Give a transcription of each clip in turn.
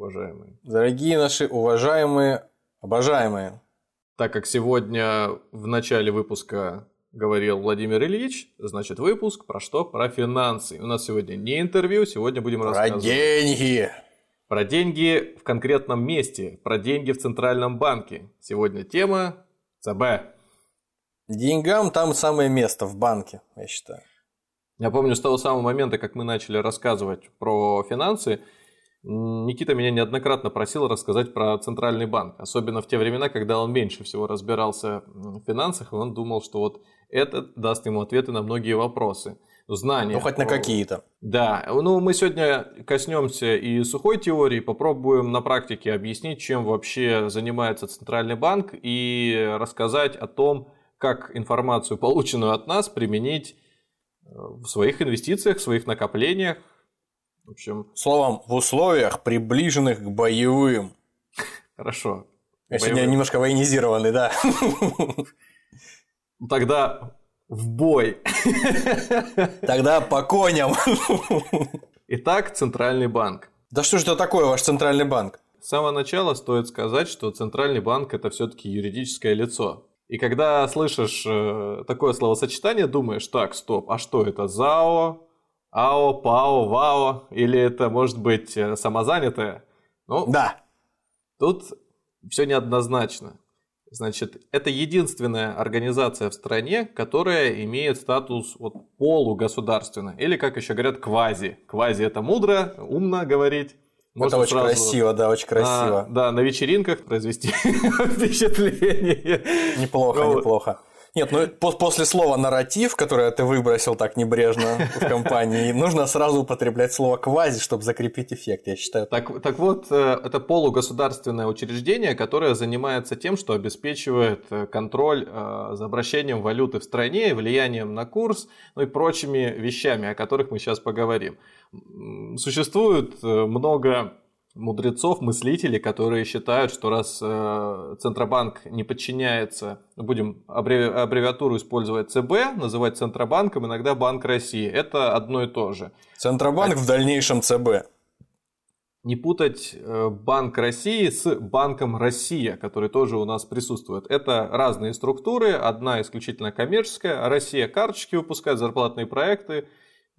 уважаемые. Дорогие наши уважаемые, обожаемые. Так как сегодня в начале выпуска говорил Владимир Ильич, значит выпуск про что? Про финансы. У нас сегодня не интервью, сегодня будем Про рассказывать деньги. про деньги в конкретном месте, про деньги в Центральном банке. Сегодня тема ЦБ. Деньгам там самое место в банке, я считаю. Я помню с того самого момента, как мы начали рассказывать про финансы, Никита меня неоднократно просил рассказать про Центральный банк. Особенно в те времена, когда он меньше всего разбирался в финансах, и он думал, что вот это даст ему ответы на многие вопросы. Знания. Ну, хоть на какие-то. Да, ну мы сегодня коснемся и сухой теории, попробуем на практике объяснить, чем вообще занимается Центральный банк и рассказать о том, как информацию, полученную от нас, применить э, в своих инвестициях, в своих накоплениях. В общем, Словом, в условиях, приближенных к боевым. хорошо. Я сегодня Боевым. немножко военизированный, да. Тогда в бой. Тогда по коням. Итак, Центральный банк. Да что же это такое ваш центральный банк? С самого начала стоит сказать, что Центральный банк это все-таки юридическое лицо. И когда слышишь э, такое словосочетание, думаешь, так, стоп, а что это, ЗАО, АО, ПАО, ВАО, или это может быть э, самозанятое? Ну, Да. тут все неоднозначно. Значит, это единственная организация в стране, которая имеет статус вот, полугосударственной, или, как еще говорят, квази. Квази это мудро, умно говорить. Это Можно очень сразу- красиво, да, очень красиво. а, да, на вечеринках произвести впечатление. Неплохо, неплохо. Нет, ну по- после слова нарратив, которое ты выбросил так небрежно в компании, нужно сразу употреблять слово квази, чтобы закрепить эффект, я считаю. Так, так вот, э, это полугосударственное учреждение, которое занимается тем, что обеспечивает э, контроль э, за обращением валюты в стране, влиянием на курс, ну и прочими вещами, о которых мы сейчас поговорим. Существует много мудрецов, мыслителей, которые считают, что раз э, Центробанк не подчиняется, будем аббреви- аббревиатуру использовать ЦБ, называть Центробанком, иногда Банк России. Это одно и то же. Центробанк в дальнейшем ЦБ. не путать э, Банк России с Банком Россия, который тоже у нас присутствует. Это разные структуры, одна исключительно коммерческая, Россия карточки выпускает, зарплатные проекты,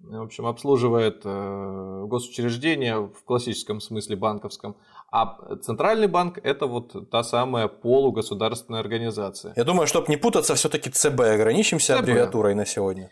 в общем, обслуживает э, госучреждения в классическом смысле банковском. А Центральный банк – это вот та самая полугосударственная организация. Я думаю, чтобы не путаться, все-таки ЦБ ограничимся ЦБ. аббревиатурой на сегодня.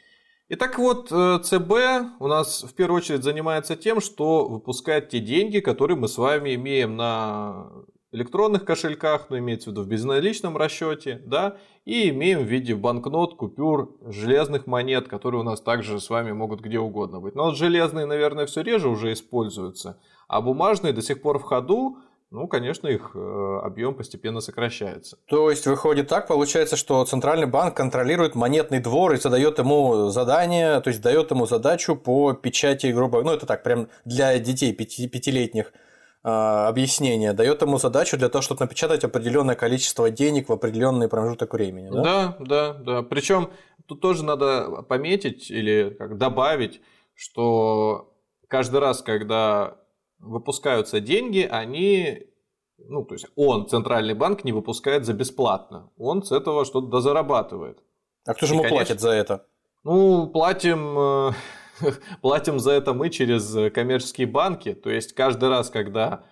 Итак, вот э, ЦБ у нас в первую очередь занимается тем, что выпускает те деньги, которые мы с вами имеем на электронных кошельках, ну, имеется в виду в безналичном расчете, да, и имеем в виде банкнот, купюр, железных монет, которые у нас также с вами могут где угодно быть. Но вот железные, наверное, все реже уже используются, а бумажные до сих пор в ходу, ну, конечно, их э, объем постепенно сокращается. То есть выходит так, получается, что Центральный банк контролирует монетный двор и задает ему задание, то есть дает ему задачу по печати, грубо ну это так, прям для детей пяти- пятилетних объяснение, дает ему задачу для того, чтобы напечатать определенное количество денег в определенный промежуток времени. Да? Да, да, да. Причем тут тоже надо пометить или как добавить, что каждый раз, когда выпускаются деньги, они, ну, то есть он, центральный банк, не выпускает за бесплатно. Он с этого что-то дозарабатывает. А кто же И, ему конечно, платит за это? Ну, платим, э, платим за это мы через э, коммерческие банки. То есть каждый раз, когда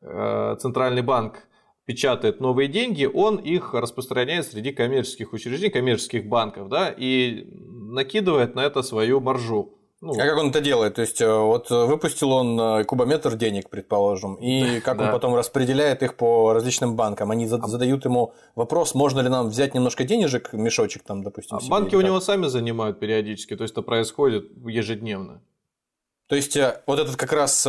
э, центральный банк печатает новые деньги, он их распространяет среди коммерческих учреждений, коммерческих банков, да, и накидывает на это свою маржу. Ну, А как он это делает? То есть, э, вот э, выпустил он э, кубометр денег, предположим, и как он Да. потом распределяет их по различным банкам? Они зад- задают ему вопрос, можно ли нам взять немножко денежек, мешочек там, допустим, а себе, банки у него сами занимают периодически, то есть это происходит ежедневно. То есть, вот этот как раз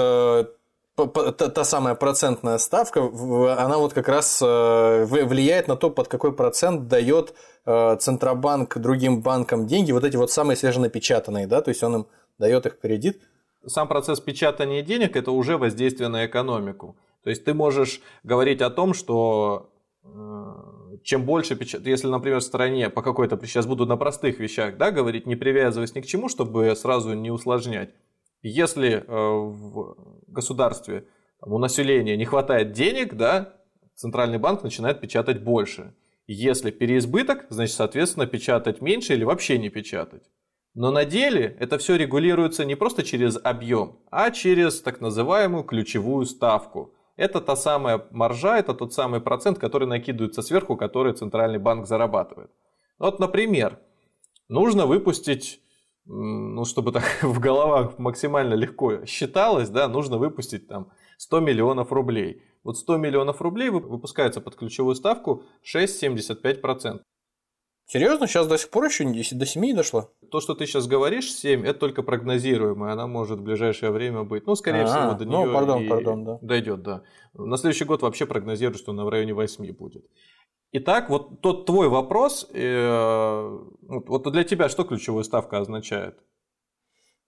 та, та самая процентная ставка, она вот как раз э, влияет на то, под какой процент дает э, Центробанк другим банкам деньги, вот эти вот самые свеженапечатанные, да, то есть он им дает их кредит. Сам процесс печатания денег – это уже воздействие на экономику. То есть ты можешь говорить о том, что э, чем больше печат... если, например, в стране по какой-то сейчас буду на простых вещах, да, говорить, не привязываясь ни к чему, чтобы сразу не усложнять. Если в государстве у населения не хватает денег, да, центральный банк начинает печатать больше. Если переизбыток, значит, соответственно, печатать меньше или вообще не печатать. Но на деле это все регулируется не просто через объем, а через так называемую ключевую ставку. Это та самая маржа, это тот самый процент, который накидывается сверху, который центральный банк зарабатывает. Вот, например, нужно выпустить ну, чтобы так в головах максимально легко считалось, да, нужно выпустить там 100 миллионов рублей. Вот 100 миллионов рублей выпускается под ключевую ставку 6,75%. Серьезно? Сейчас до сих пор еще до 7 не дошло? То, что ты сейчас говоришь, 7, это только прогнозируемое. Она может в ближайшее время быть. Ну, скорее А-а-а. всего, до нее ну, пардон, пардон, да. дойдет, да. На следующий год вообще прогнозируют, что она в районе 8 будет. Итак, вот тот твой вопрос, э, вот для тебя что ключевая ставка означает?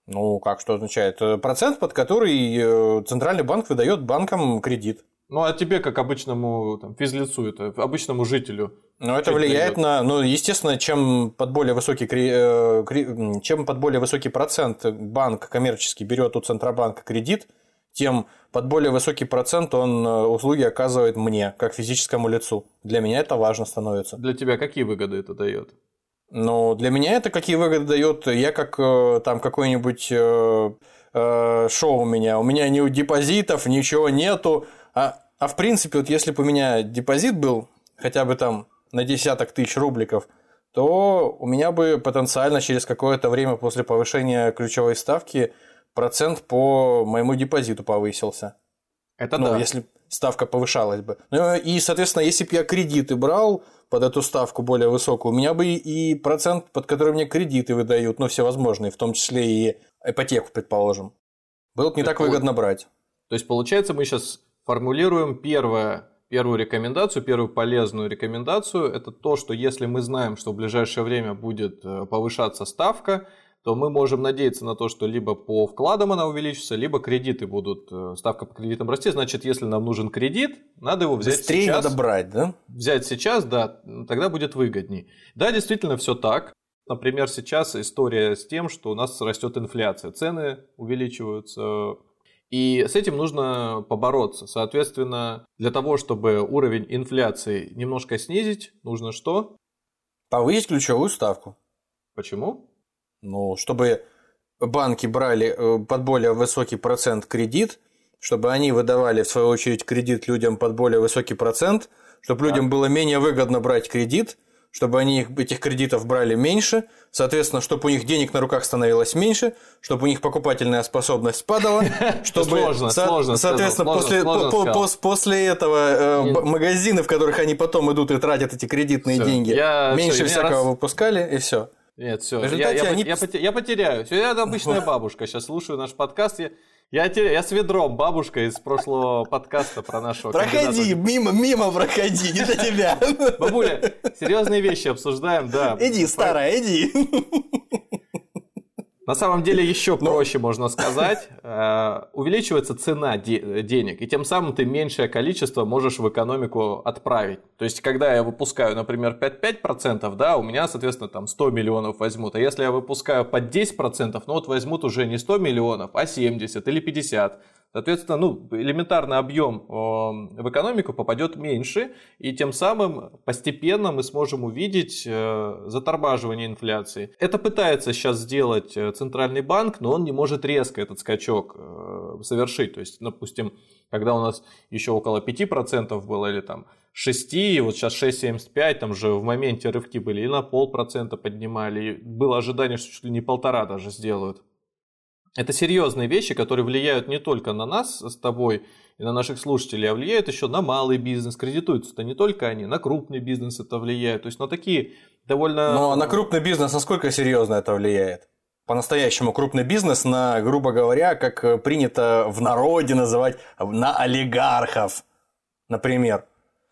Ну, как что означает? Э, процент, под который э, Центральный банк выдает банкам кредит. Ну, а тебе, как обычному там, физлицу, это, обычному жителю? Ну, это влияет придет? на... Ну, естественно, чем под более высокий, чем под более высокий процент банк коммерческий берет у Центробанка кредит, тем под более высокий процент он э, услуги оказывает мне, как физическому лицу. Для меня это важно становится. Для тебя какие выгоды это дает? Ну, для меня это какие выгоды дает? Я как э, там какой-нибудь э, э, шоу у меня. У меня ни депозитов, ничего нету. А, а в принципе, вот если бы у меня депозит был хотя бы там на десяток тысяч рубликов, то у меня бы потенциально через какое-то время после повышения ключевой ставки – процент по моему депозиту повысился. Это ну, да. если ставка повышалась бы. Ну, и, соответственно, если бы я кредиты брал под эту ставку более высокую, у меня бы и процент, под который мне кредиты выдают, ну, всевозможные, в том числе и ипотеку, предположим, было бы не так, так выгодно брать. То есть, получается, мы сейчас формулируем первое, первую рекомендацию, первую полезную рекомендацию. Это то, что если мы знаем, что в ближайшее время будет э, повышаться ставка, то мы можем надеяться на то, что либо по вкладам она увеличится, либо кредиты будут, э, ставка по кредитам расти. Значит, если нам нужен кредит, надо его взять Быстрее сейчас. надо брать, да? Взять сейчас, да, тогда будет выгодней. Да, действительно, все так. Например, сейчас история с тем, что у нас растет инфляция, цены увеличиваются, и с этим нужно побороться. Соответственно, для того, чтобы уровень инфляции немножко снизить, нужно что? Повысить ключевую ставку. Почему? Ну, чтобы банки брали э, под более высокий процент кредит, чтобы они выдавали, в свою очередь, кредит людям под более высокий процент, чтобы так. людям было менее выгодно брать кредит, чтобы они этих кредитов брали меньше, соответственно, чтобы у них денег на руках становилось меньше, чтобы у них покупательная способность падала, чтобы, сложно, со- сложно, соответственно, сложно, после, сложно по- по- после этого э, магазины, в которых они потом идут и тратят эти кредитные все. деньги, я, меньше все, всякого раз... выпускали, и все. Нет, все. Я, я, они... я, я потеряю. Я обычная бабушка. Сейчас слушаю наш подкаст. Я, я, теряю, я с ведром бабушка из прошлого подкаста про нашего Проходи, мимо, мимо проходи, не до тебя. Бабуля, серьезные вещи обсуждаем, да. Иди, старая, иди. На самом деле еще Но... проще можно сказать. Э, увеличивается цена де- денег, и тем самым ты меньшее количество можешь в экономику отправить. То есть, когда я выпускаю, например, 5-5%, да, у меня, соответственно, там 100 миллионов возьмут. А если я выпускаю под 10%, ну вот возьмут уже не 100 миллионов, а 70 или 50. Соответственно, ну, элементарный объем в экономику попадет меньше, и тем самым постепенно мы сможем увидеть э, затормаживание инфляции. Это пытается сейчас сделать э, Центральный банк, но он не может резко этот скачок э, совершить. То есть, допустим, когда у нас еще около 5% было, или там 6, и вот сейчас 6,75, там же в моменте рывки были и на полпроцента поднимали, и было ожидание, что чуть ли не полтора даже сделают. Это серьезные вещи, которые влияют не только на нас с тобой и на наших слушателей, а влияют еще на малый бизнес. Кредитуются-то не только они, на крупный бизнес это влияет. То есть на такие довольно... А на крупный бизнес насколько серьезно это влияет? по-настоящему крупный бизнес на, грубо говоря, как принято в народе называть, на олигархов, например.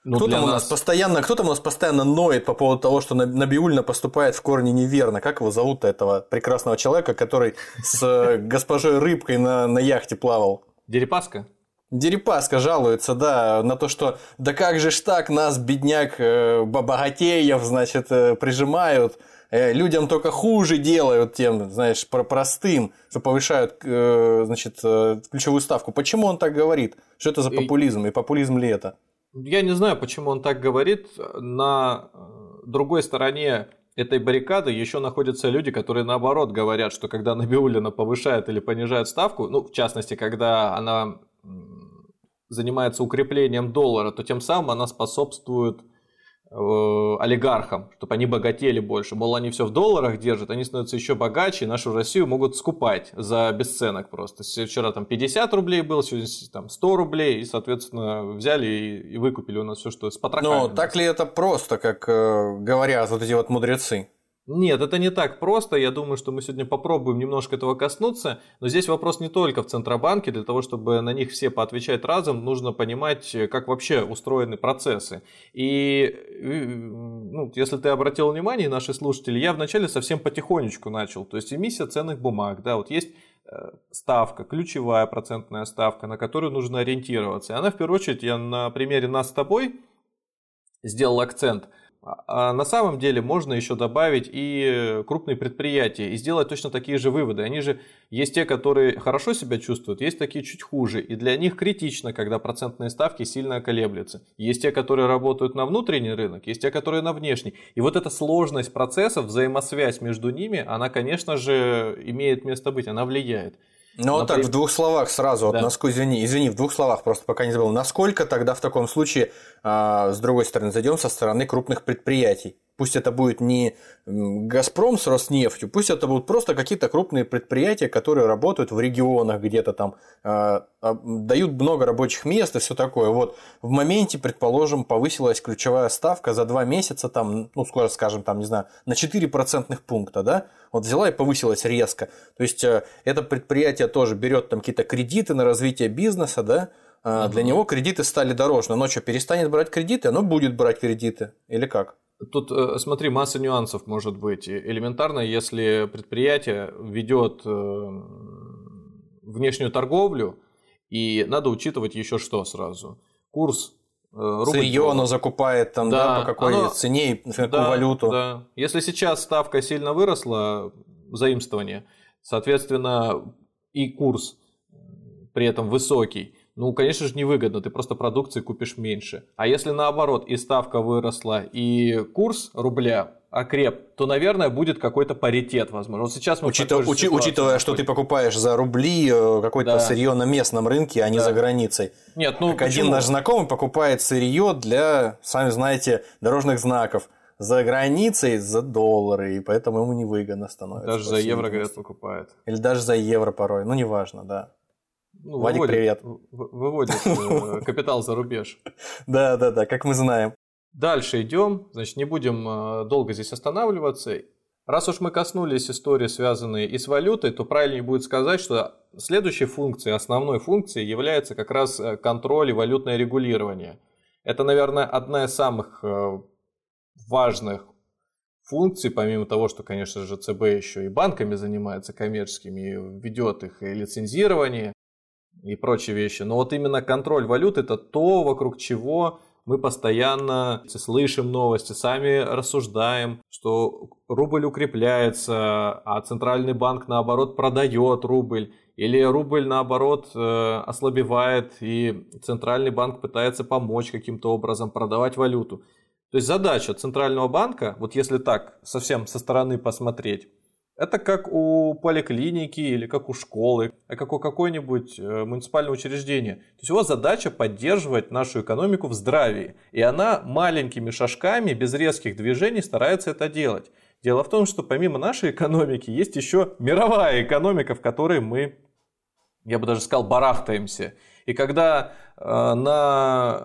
Ну, кто там у нас постоянно, кто там у нас постоянно ноет по поводу того, что Набиульна поступает в корне неверно. Как его зовут этого прекрасного человека, который с э, госпожой Рыбкой на, на яхте плавал? Дерипаска? Дерипаска жалуется, да, на то, что да как же ж так, нас, бедняк, э, богатеев, значит, э, прижимают, людям только хуже делают тем, знаешь, простым, что повышают, значит, ключевую ставку. Почему он так говорит? Что это за популизм? И популизм ли это? Я не знаю, почему он так говорит. На э, другой стороне этой баррикады еще находятся люди, которые наоборот говорят, что когда Набиулина повышает или понижает ставку, ну, в частности, когда она занимается укреплением доллара, то тем самым она способствует олигархам, чтобы они богатели больше. Мол, они все в долларах держат, они становятся еще богаче, и нашу Россию могут скупать за бесценок просто. Вчера там 50 рублей было, сегодня там 100 рублей, и, соответственно, взяли и, и выкупили у нас все, что с потрохами. Но так ли это просто, как э, говорят вот эти вот мудрецы? Нет, это не так просто. Я думаю, что мы сегодня попробуем немножко этого коснуться. Но здесь вопрос не только в Центробанке. Для того, чтобы на них все поотвечать разом, нужно понимать, как вообще устроены процессы. И ну, если ты обратил внимание, наши слушатели, я вначале совсем потихонечку начал. То есть эмиссия ценных бумаг. Да, вот есть э, ставка, ключевая процентная ставка, на которую нужно ориентироваться. И она, в первую очередь, я на примере нас с тобой сделал акцент – а, а на самом деле можно еще добавить и крупные предприятия и сделать точно такие же выводы. Они же есть те, которые хорошо себя чувствуют, есть такие чуть хуже. И для них критично, когда процентные ставки сильно колеблются. Есть те, которые работают на внутренний рынок, есть те, которые на внешний. И вот эта сложность процессов, взаимосвязь между ними, она, конечно же, имеет место быть, она влияет. Ну, вот так, в двух словах сразу, да. наск... извини, извини, в двух словах, просто пока не забыл. Насколько тогда в таком случае, а, с другой стороны, зайдем со стороны крупных предприятий? Пусть это будет не Газпром с Роснефтью, пусть это будут просто какие-то крупные предприятия, которые работают в регионах где-то там, э, дают много рабочих мест и все такое. Вот в моменте, предположим, повысилась ключевая ставка за два месяца, там, ну, скоро скажем, там, не знаю, на 4 процентных пункта, да, вот взяла и повысилась резко. То есть э, это предприятие тоже берет там какие-то кредиты на развитие бизнеса, да, Uh-huh. Для него кредиты стали дороже. Но что, перестанет брать кредиты, оно будет брать кредиты. Или как? Тут, э, смотри, масса нюансов может быть. Элементарно, если предприятие ведет э, внешнюю торговлю, и надо учитывать еще что сразу. Курс э, рубль. Сырье оно закупает там, да, да по какой оно... цене, на какую да, валюту. Да. Если сейчас ставка сильно выросла, заимствование, соответственно, и курс при этом высокий, ну, конечно же, невыгодно, ты просто продукции купишь меньше. А если наоборот, и ставка выросла, и курс рубля окреп, то, наверное, будет какой-то паритет, возможно. Вот сейчас мы Учитыв, учи, учитывая, что ты покупаешь за рубли э, какое-то да. сырье на местном рынке, а не да. за границей. Нет, ну как один наш знакомый покупает сырье для, сами знаете, дорожных знаков за границей за доллары, и поэтому ему невыгодно становится. Даже за евро, говорят, покупает. Или даже за евро порой, ну неважно, да. Ну, Вадик, выводит, привет. Выводит э, капитал за рубеж. Да, да, да, как мы знаем. Дальше идем, значит, не будем э, долго здесь останавливаться. Раз уж мы коснулись истории, связанной и с валютой, то правильнее будет сказать, что следующей функцией, основной функцией является как раз э, контроль и валютное регулирование. Это, наверное, одна из самых важных функций, помимо того, что, конечно же, ЦБ еще и банками занимается коммерческими, ведет их и лицензирование, и прочие вещи. Но вот именно контроль валют это то, вокруг чего мы постоянно слышим новости, сами рассуждаем, что рубль укрепляется, а центральный банк наоборот продает рубль, или рубль наоборот э, ослабевает, и центральный банк пытается помочь каким-то образом продавать валюту. То есть задача центрального банка, вот если так совсем со стороны посмотреть, это как у поликлиники или как у школы, а как у какой-нибудь э, муниципального учреждения. То есть его задача поддерживать нашу экономику в здравии. И она маленькими шажками, без резких движений старается это делать. Дело в том, что помимо нашей экономики есть еще мировая экономика, в которой мы, я бы даже сказал, барахтаемся. И когда э, на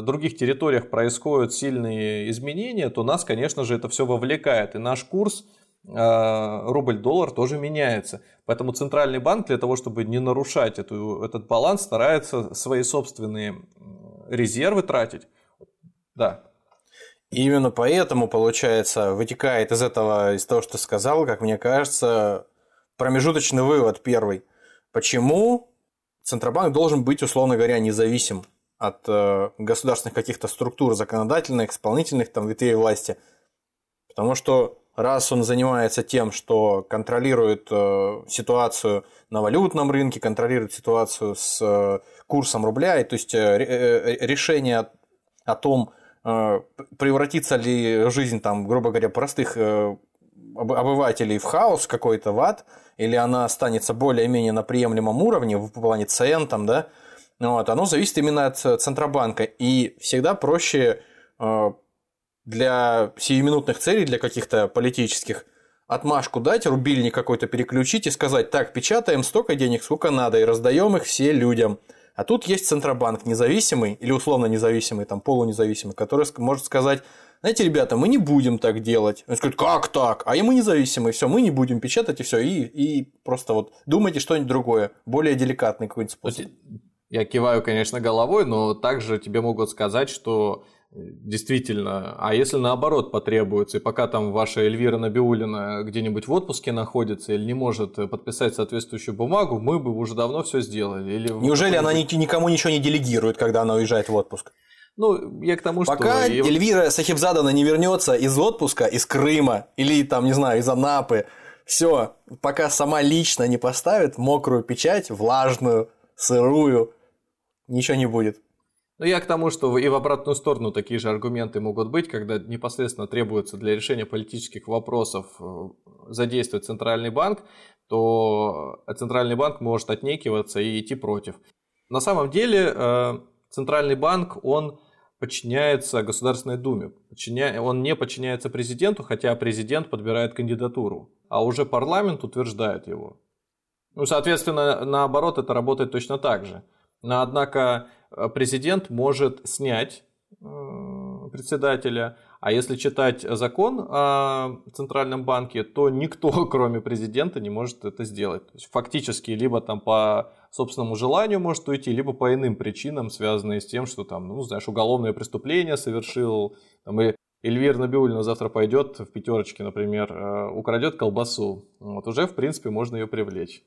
э, других территориях происходят сильные изменения, то нас, конечно же, это все вовлекает. И наш курс рубль-доллар тоже меняется. Поэтому центральный банк для того, чтобы не нарушать эту, этот баланс, старается свои собственные резервы тратить. Да. Именно поэтому, получается, вытекает из этого, из того, что сказал, как мне кажется, промежуточный вывод первый. Почему Центробанк должен быть, условно говоря, независим от э, государственных каких-то структур законодательных, исполнительных там ветвей власти? Потому что раз он занимается тем, что контролирует э, ситуацию на валютном рынке, контролирует ситуацию с э, курсом рубля, и, то есть э, решение о том, превратится ли жизнь, там, грубо говоря, простых обывателей в хаос какой-то, в ад, или она останется более-менее на приемлемом уровне в плане цен, там, да, вот, оно зависит именно от Центробанка. И всегда проще для сиюминутных целей, для каких-то политических, отмашку дать, рубильник какой-то переключить и сказать, так, печатаем столько денег, сколько надо, и раздаем их все людям. А тут есть Центробанк независимый или условно независимый, там полунезависимый, который может сказать, знаете, ребята, мы не будем так делать. Он скажет, как так? А и мы независимые, все, мы не будем печатать и все, и, и просто вот думайте что-нибудь другое, более деликатный какой-нибудь способ. Я киваю, конечно, головой, но также тебе могут сказать, что Действительно. А если наоборот потребуется, и пока там ваша Эльвира Набиулина где-нибудь в отпуске находится или не может подписать соответствующую бумагу, мы бы уже давно все сделали. Или Неужели она никому ничего не делегирует, когда она уезжает в отпуск? Ну, я к тому, что... Пока Эльвира Сахибзадана не вернется из отпуска, из Крыма, или там, не знаю, из Анапы, все, пока сама лично не поставит мокрую печать, влажную, сырую, ничего не будет. Ну, я к тому, что и в обратную сторону такие же аргументы могут быть, когда непосредственно требуется для решения политических вопросов э, задействовать Центральный банк, то Центральный банк может отнекиваться и идти против. На самом деле э, Центральный банк, он подчиняется Государственной Думе. Он не подчиняется президенту, хотя президент подбирает кандидатуру, а уже парламент утверждает его. Ну, соответственно, наоборот, это работает точно так же. Но, однако, Э, президент может снять э, председателя, а если читать закон о Центральном банке, то никто, кроме президента, не может это сделать. То есть фактически либо там по собственному желанию может уйти, либо по иным причинам, связанные с тем, что там, ну, знаешь, уголовное преступление совершил, там, и Эльвира Набиулина завтра пойдет в пятерочке, например, э, украдет колбасу. Вот уже, в принципе, можно ее привлечь.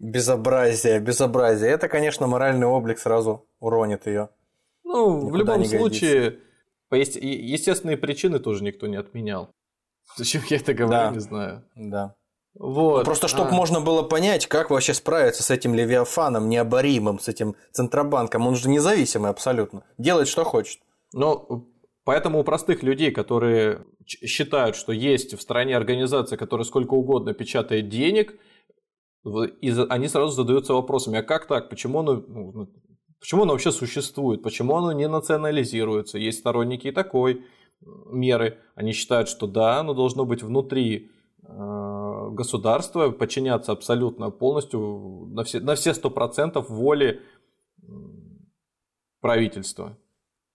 Безобразие, безобразие. Это, конечно, моральный облик сразу уронит ее. Ну, Никуда в любом случае, по есть, естественные причины тоже никто не отменял. Зачем я это говорю, да. не знаю. Да. Вот. Ну, просто чтобы а. можно было понять, как вообще справиться с этим Левиафаном необоримым, с этим Центробанком. Он же независимый абсолютно. Делает, что хочет. Ну, поэтому у простых людей, которые считают, что есть в стране организация, которая сколько угодно печатает денег – и они сразу задаются вопросами, а как так, почему оно, ну, ну, почему оно вообще существует, почему оно не национализируется. Есть сторонники и такой меры. Они считают, что да, оно должно быть внутри э, государства, подчиняться абсолютно полностью на все, на все процентов воле правительства.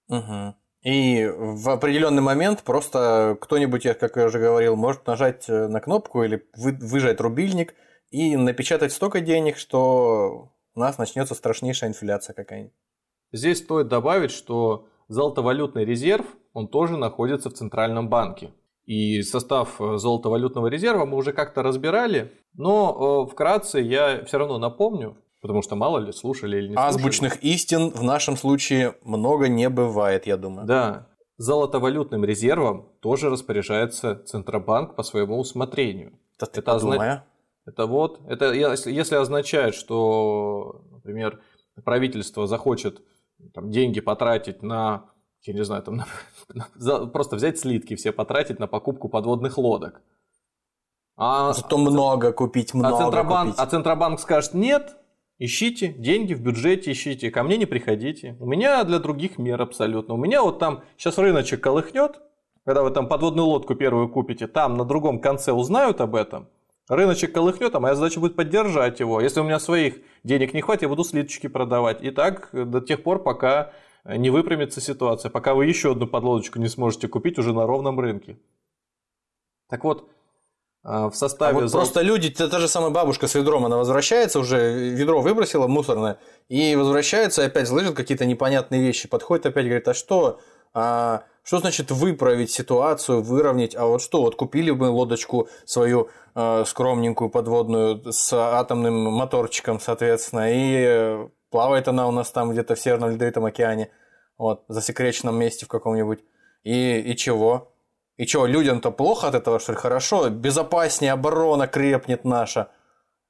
Угу. И в определенный момент просто кто-нибудь, как я уже говорил, может нажать э, на кнопку или выжать рубильник – и напечатать столько денег, что у нас начнется страшнейшая инфляция какая-нибудь. Здесь стоит добавить, что золотовалютный резерв, он тоже находится в Центральном банке. И состав э, золотовалютного резерва мы уже как-то разбирали, но э, вкратце я все равно напомню, потому что мало ли слушали или не слушали. Азбучных истин в нашем случае много не бывает, я думаю. Да, золотовалютным резервом тоже распоряжается Центробанк по своему усмотрению. Да ты это, озна... Это вот, это если, если означает, что, например, правительство захочет там, деньги потратить на, я не знаю, там, на, на, просто взять слитки все потратить на покупку подводных лодок. А, Зато много купить, а много а Центробанк, купить. А Центробанк скажет, нет, ищите деньги в бюджете, ищите, ко мне не приходите. У меня для других мер абсолютно. У меня вот там сейчас рыночек колыхнет, когда вы там подводную лодку первую купите, там на другом конце узнают об этом – Рыночек колыхнет, а моя задача будет поддержать его. Если у меня своих денег не хватит, я буду слиточки продавать. И так до тех пор, пока не выпрямится ситуация, пока вы еще одну подлодочку не сможете купить уже на ровном рынке. Так вот, в составе... А вот зол... Просто люди, та же самая бабушка с ведром, она возвращается уже, ведро выбросила мусорное, и возвращается, и опять слышит какие-то непонятные вещи, подходит опять, говорит, а что, а, что значит выправить ситуацию, выровнять, а вот что, вот купили бы лодочку свою э, скромненькую подводную с атомным моторчиком, соответственно, и плавает она у нас там где-то в Северном Ледовитом океане, вот, в засекреченном месте в каком-нибудь, и, и чего? И что, людям-то плохо от этого, что ли? Хорошо, безопаснее оборона крепнет наша.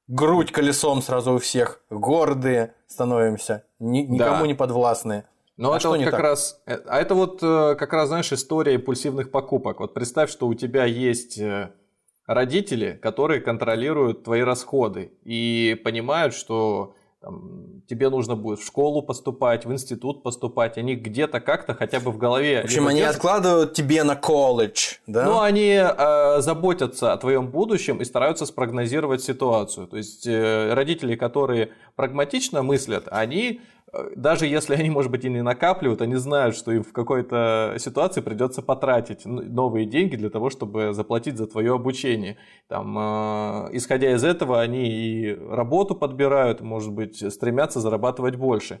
Грудь колесом сразу у всех. Гордые становимся. Ни, никому да. не подвластные. Но а это вот как так? раз, э, а это вот э, как раз, знаешь, история импульсивных покупок. Вот представь, что у тебя есть э, родители, которые контролируют твои расходы и понимают, что там, тебе нужно будет в школу поступать, в институт поступать, они где-то как-то хотя бы в голове... В общем, они откладывают тебе на колледж, да? Ну, они э, заботятся о твоем будущем и стараются спрогнозировать ситуацию. То есть э, родители, которые прагматично мыслят, они даже если они, может быть, и не накапливают, они знают, что им в какой-то ситуации придется потратить новые деньги для того, чтобы заплатить за твое обучение. Там, э, исходя из этого, они и работу подбирают, может быть, стремятся зарабатывать больше.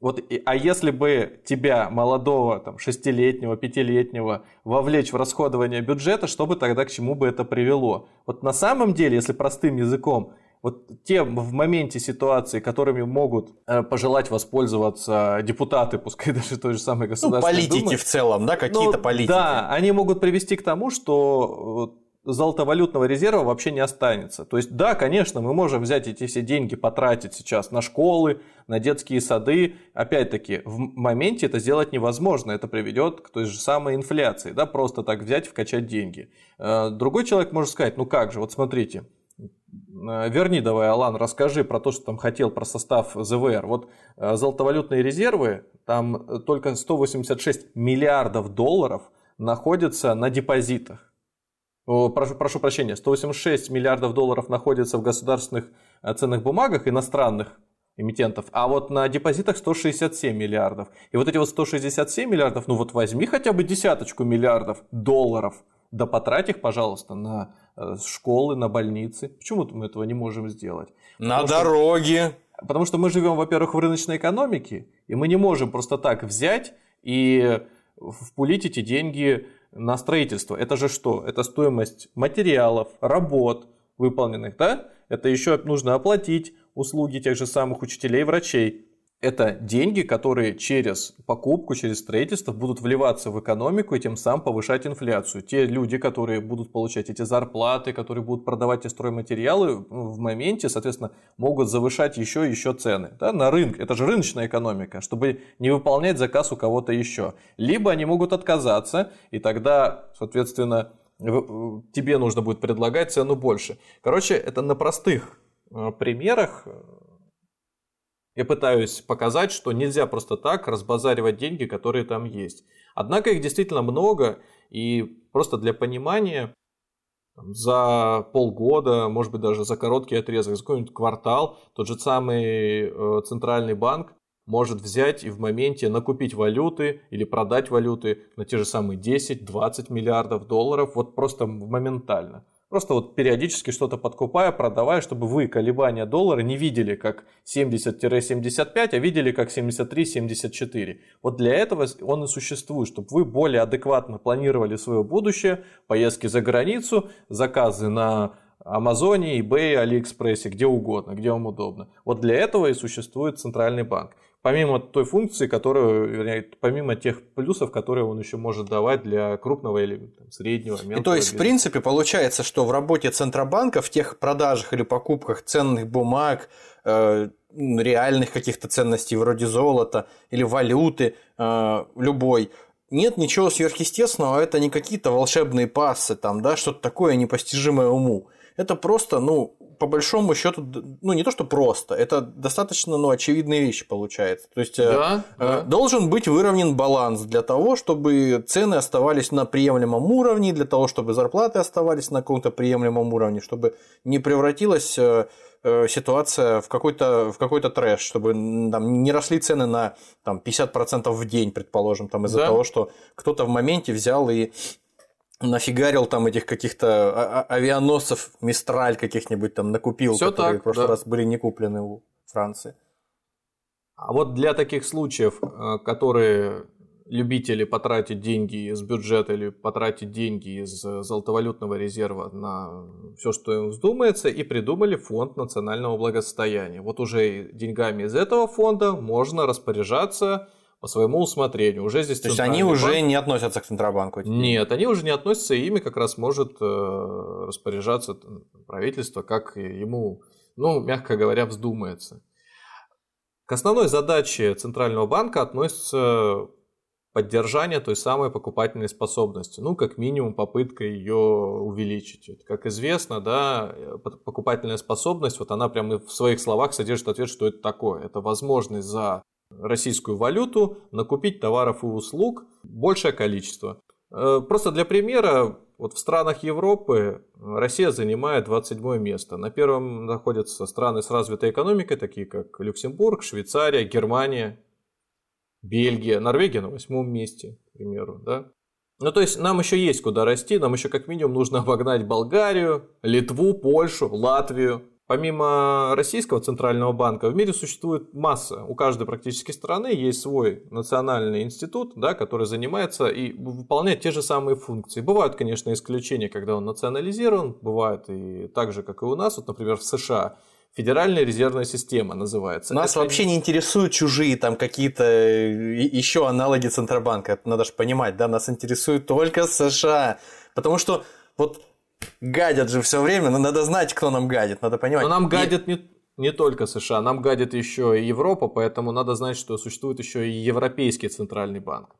Вот, а если бы тебя, молодого, там, шестилетнего, пятилетнего, вовлечь в расходование бюджета, что бы тогда к чему бы это привело? Вот на самом деле, если простым языком, вот те в моменте ситуации, которыми могут э, пожелать воспользоваться депутаты, пускай даже той же самой ну, государственной ну, политики Думы, в целом, да, какие-то ну, политики. Да, они могут привести к тому, что золотовалютного резерва вообще не останется. То есть, да, конечно, мы можем взять эти все деньги, потратить сейчас на школы, на детские сады. Опять-таки, в моменте это сделать невозможно. Это приведет к той же самой инфляции. Да, просто так взять, вкачать деньги. Э, другой человек может сказать, ну как же, вот смотрите, верни давай, Алан, расскажи про то, что там хотел про состав ЗВР. Вот э, золотовалютные резервы, там только 186 миллиардов долларов находятся на депозитах. Прошу, прошу прощения, 186 миллиардов долларов находятся в государственных э, ценных бумагах иностранных эмитентов, а вот на депозитах 167 миллиардов. И вот эти вот 167 миллиардов, ну вот возьми хотя бы десяточку миллиардов долларов, да потрать их, пожалуйста, на Э, школы, на больницы. Почему мы этого не можем сделать? На потому дороги. Что, потому что мы живем, во-первых, в рыночной экономике, и мы не можем просто так взять и впулить эти деньги на строительство. Это же что? Это стоимость материалов, работ выполненных, да? Это еще нужно оплатить услуги тех же самых учителей врачей это деньги, которые через покупку, через строительство будут вливаться в экономику и тем самым повышать инфляцию. Те люди, которые будут получать эти зарплаты, которые будут продавать эти стройматериалы, в моменте, соответственно, могут завышать еще и еще цены. Да, на рынке. Это же рыночная экономика, чтобы не выполнять заказ у кого-то еще. Либо они могут отказаться, и тогда, соответственно, тебе нужно будет предлагать цену больше. Короче, это на простых э, примерах я пытаюсь показать, что нельзя просто так разбазаривать деньги, которые там есть. Однако их действительно много, и просто для понимания за полгода, может быть даже за короткий отрезок, за какой-нибудь квартал, тот же самый э, центральный банк может взять и в моменте накупить валюты или продать валюты на те же самые 10-20 миллиардов долларов, вот просто моментально. Просто вот периодически что-то подкупая, продавая, чтобы вы колебания доллара не видели как 70-75, а видели как 73-74. Вот для этого он и существует, чтобы вы более адекватно планировали свое будущее, поездки за границу, заказы на Амазоне, eBay, Алиэкспрессе, где угодно, где вам удобно. Вот для этого и существует центральный банк помимо той функции, которую, вернее, помимо тех плюсов, которые он еще может давать для крупного или там, среднего. И то есть, бизнеса. в принципе, получается, что в работе Центробанка, в тех продажах или покупках ценных бумаг, э, реальных каких-то ценностей вроде золота или валюты э, любой, нет ничего сверхъестественного, это не какие-то волшебные пассы, там, да, что-то такое непостижимое уму. Это просто, ну, по большому счету, ну не то что просто, это достаточно ну, очевидные вещи получается. То есть э, да, э, да. должен быть выровнен баланс для того, чтобы цены оставались на приемлемом уровне, для того, чтобы зарплаты оставались на каком-то приемлемом уровне, чтобы не превратилась э, ситуация в какой-то в какой-то трэш, чтобы там, не росли цены на там, 50% в день, предположим, там, из-за да. того, что кто-то в моменте взял и нафигарил там этих каких-то а- а- авианосцев Мистраль каких-нибудь там накупил, Всё которые так, в прошлый да. раз были не куплены у Франции. А вот для таких случаев, э, которые любители потратить деньги из бюджета или потратить деньги из э, золотовалютного резерва на все, что им вздумается, и придумали фонд национального благосостояния. Вот уже деньгами из этого фонда можно распоряжаться по своему усмотрению. Уже здесь То есть они уже банк- не относятся к Центробанку. Нет, они уже не относятся, и ими как раз может э, распоряжаться правительство, как ему, ну, мягко говоря, вздумается. К основной задаче Центрального банка относится поддержание той самой покупательной способности. Ну, как минимум, попытка ее увеличить. Вот, как известно, да, покупательная способность, вот она прямо в своих словах содержит ответ, что это такое. Это возможность за российскую валюту накупить товаров и услуг большее количество. Э, Просто для примера, вот в странах Европы Россия занимает 27 место. На первом находятся страны с развитой экономикой, такие как Люксембург, Швейцария, Германия, Бельгия, Норвегия на восьмом месте, к примеру. Да? Ну, то есть нам еще есть куда расти, нам еще как минимум нужно обогнать Болгарию, Литву, Польшу, Латвию. Помимо российского центрального банка в мире существует масса, у каждой практически страны есть свой национальный институт, да, который занимается и выполняет те же самые функции. Бывают, конечно, исключения, когда он национализирован, бывает и так же, как и у нас, вот, например, в США. Федеральная резервная система называется. Нас Это вообще не интересуют чужие там какие-то э, еще аналоги Центробанка. Это надо же понимать, да, нас интересует только США. Потому что вот гадят же все время, но надо знать, кто нам гадит, надо понимать. Но нам И- гадит не, не только США, нам гадит еще и Европа, поэтому надо знать, что существует еще и Европейский центральный банк.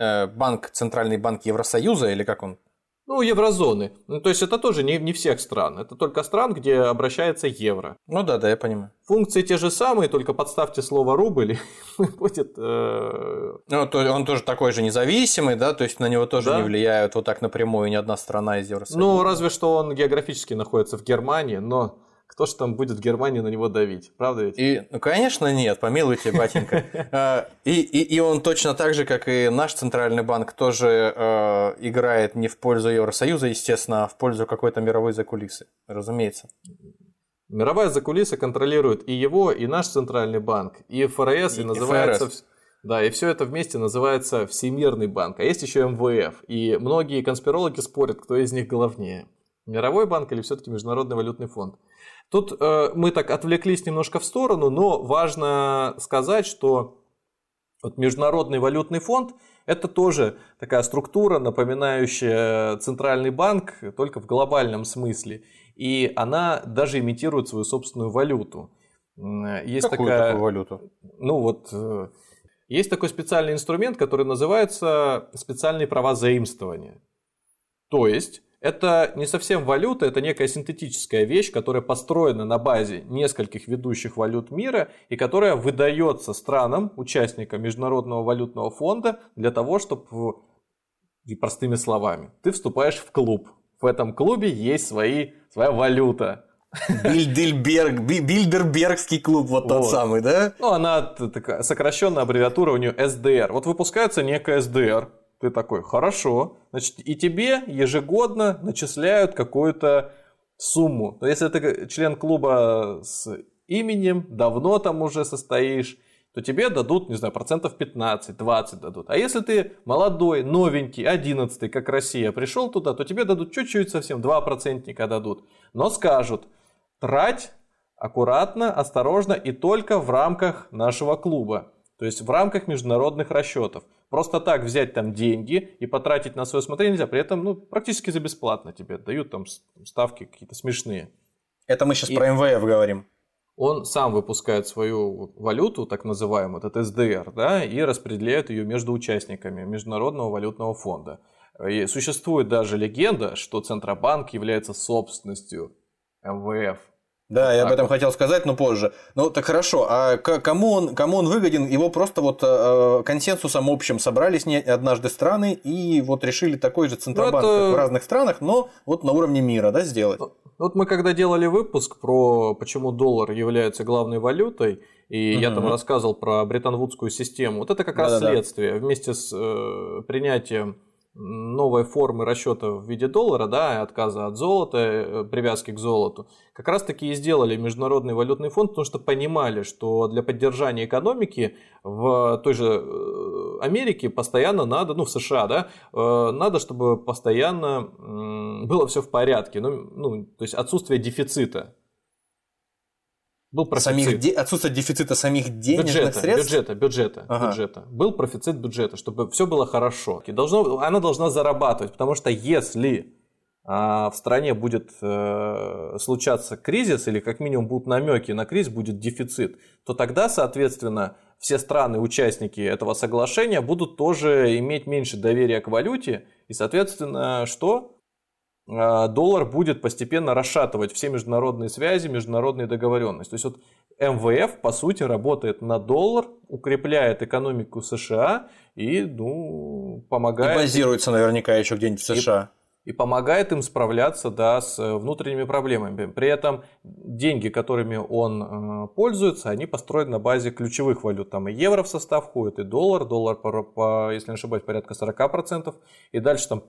э, банк, Центральный банк Евросоюза или как он? Ну, еврозоны. Ну, то есть это тоже не, не всех стран. Это только стран, где обращается евро. Ну да, да, я понимаю. Функции те же самые, только подставьте слово рубль, и будет... э, Ну, то он тоже такой же независимый, да, то есть на него тоже Да. не влияют вот так напрямую ни одна страна из Евросоюза. Ну, разве что он географически находится в Германии, но кто же там будет в Германии на него давить? Правда ведь? И, ну, конечно, нет, помилуйте, батенька. Э, И, и, и он точно так же, как и наш центральный банк, тоже э, играет не в пользу Евросоюза, естественно, а в пользу какой-то мировой закулисы, разумеется. Мировая закулиса контролирует и его, и наш центральный банк, и ФРС, и, И называется... ФРС. Да, и все это вместе называется Всемирный банк. А есть еще МВФ. И многие конспирологи спорят, кто из них главнее. Мировой банк или все-таки Международный валютный фонд. Тут э, мы так отвлеклись немножко в сторону, но важно сказать, что вот Международный валютный фонд это тоже такая структура, напоминающая центральный банк, только в глобальном смысле. И она даже имитирует свою собственную валюту. Есть Какую такая, такую валюту? ну вот, э, есть такой специальный инструмент, который называется специальные права заимствования. То есть, это не совсем валюта, это некая синтетическая вещь, которая построена на базе нескольких ведущих валют мира и которая выдается странам, участникам Международного валютного фонда для того, чтобы, и простыми словами, ты вступаешь в клуб. В этом клубе есть свои, своя валюта. Бильдельберг, Би- Бильдербергский клуб, вот тот Вот. самый, да? Ну, она такая сокращенная аббревиатура у нее SDR. Вот выпускается некая SDR. Ты такой, хорошо. Значит, и тебе ежегодно начисляют какую-то сумму. Но если ты член клуба с именем, давно там уже состоишь, то тебе дадут, не знаю, процентов 15-20 дадут. А если ты молодой, новенький, 11 как Россия, пришел туда, то тебе дадут чуть-чуть совсем, 2 процентника дадут. Но скажут, трать аккуратно, осторожно и только в рамках нашего клуба. То есть в рамках международных расчетов. Просто так взять там деньги и потратить на свое смотрение нельзя. При этом ну, практически за бесплатно тебе дают там ставки какие-то смешные. Это мы сейчас И- про МВФ говорим. Он сам выпускает свою валюту, так называемую, этот SDR, да, и распределяет ее между участниками Международного валютного фонда. И существует даже легенда, что Центробанк является собственностью МВФ. Да, я об так этом хотел сказать, но позже. Ну так хорошо, а кому он, кому он выгоден? Его просто вот э, консенсусом общим собрались не однажды страны и вот решили такой же центробанк, Ну, это- как в разных странах, но вот на уровне мира, да, сделать. Вот мы когда делали выпуск про почему доллар является главной валютой, и я там рассказывал про Бреттон-Вудскую систему, вот это как раз Да-да-да. следствие. Вместе с э, принятием новой формы расчета в виде доллара, да, отказа от золота, э, привязки к золоту, как раз таки и сделали Международный валютный фонд, потому что понимали, что для поддержания экономики в той же э, Америке постоянно надо, ну в США, да, э, надо, чтобы постоянно было все в порядке, ну, ну то есть отсутствие дефицита был профицит. Самих де... Отсутствие дефицита самих денежных бюджета, средств? Бюджета, бюджета, ага. бюджета. Был профицит бюджета, чтобы все было хорошо. И должно, она должна зарабатывать, потому что если а, в стране будет э, случаться кризис, или как минимум будут намеки на кризис, будет дефицит, то тогда, соответственно, все страны-участники этого соглашения будут тоже иметь меньше доверия к валюте, и, соответственно, что? А, доллар будет постепенно расшатывать все международные связи, международные договоренности. То есть вот МВФ, по сути, работает на доллар, укрепляет экономику США и ну, помогает... И базируется наверняка еще где-нибудь в США. И, и помогает им справляться да, с внутренними проблемами. При этом деньги, которыми он э, пользуется, они построены на базе ключевых валют. Там и евро в состав входит, и доллар. Доллар, по, по, если не ошибаюсь, порядка 40%. И дальше там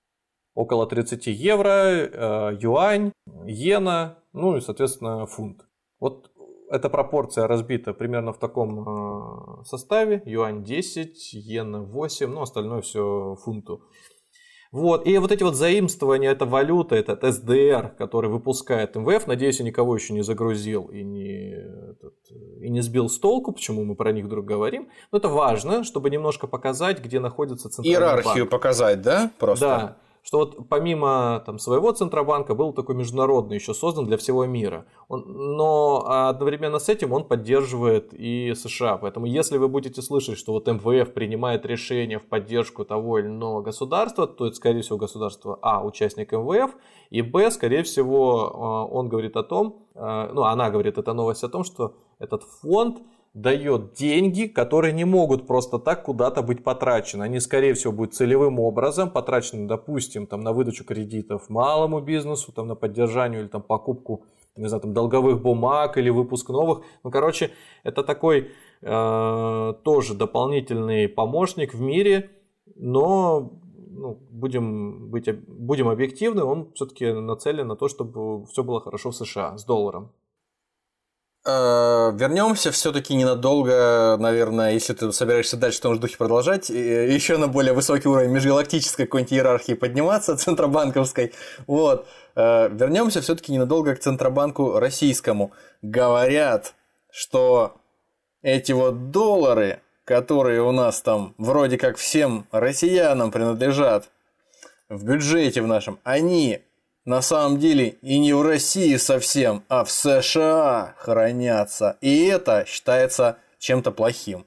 около 30 евро, э, юань, иена, ну и, соответственно, фунт. Вот эта пропорция разбита примерно в таком э, составе. Юань 10, иена 8, ну остальное все фунту. Вот. И вот эти вот заимствования, это валюта, этот СДР, который выпускает МВФ, надеюсь, я никого еще не загрузил и не, этот, и не сбил с толку, почему мы про них вдруг говорим. Но это важно, чтобы немножко показать, где находится центральный Иерархию банк. показать, да? Просто. Да что вот помимо там, своего Центробанка был такой международный еще создан для всего мира. Он, но одновременно с этим он поддерживает и США. Поэтому если вы будете слышать, что вот МВФ принимает решение в поддержку того или иного государства, то это, скорее всего, государство А, участник МВФ, и Б, скорее всего, а, он говорит о том, а, ну, она говорит, это новость о том, что этот фонд дает деньги, которые не могут просто так куда-то быть потрачены. Они, скорее всего, будут целевым образом потрачены, допустим, там, на выдачу кредитов малому бизнесу, там, на поддержание или там, покупку не знаю, там, долговых бумаг или выпуск новых. Ну, короче, это такой э, тоже дополнительный помощник в мире, но ну, будем, быть, будем объективны, он все-таки нацелен на то, чтобы все было хорошо в США с долларом. Э, вернемся все-таки ненадолго, наверное, если ты собираешься дальше в том же духе продолжать, еще на более высокий уровень межгалактической какой-нибудь иерархии подниматься, центробанковской. Вот. Э, вернемся все-таки ненадолго к Центробанку российскому. Говорят, что эти вот доллары, которые у нас там вроде как всем россиянам принадлежат в бюджете в нашем, они на самом деле и не в России совсем, а в США хранятся. И это считается чем-то плохим.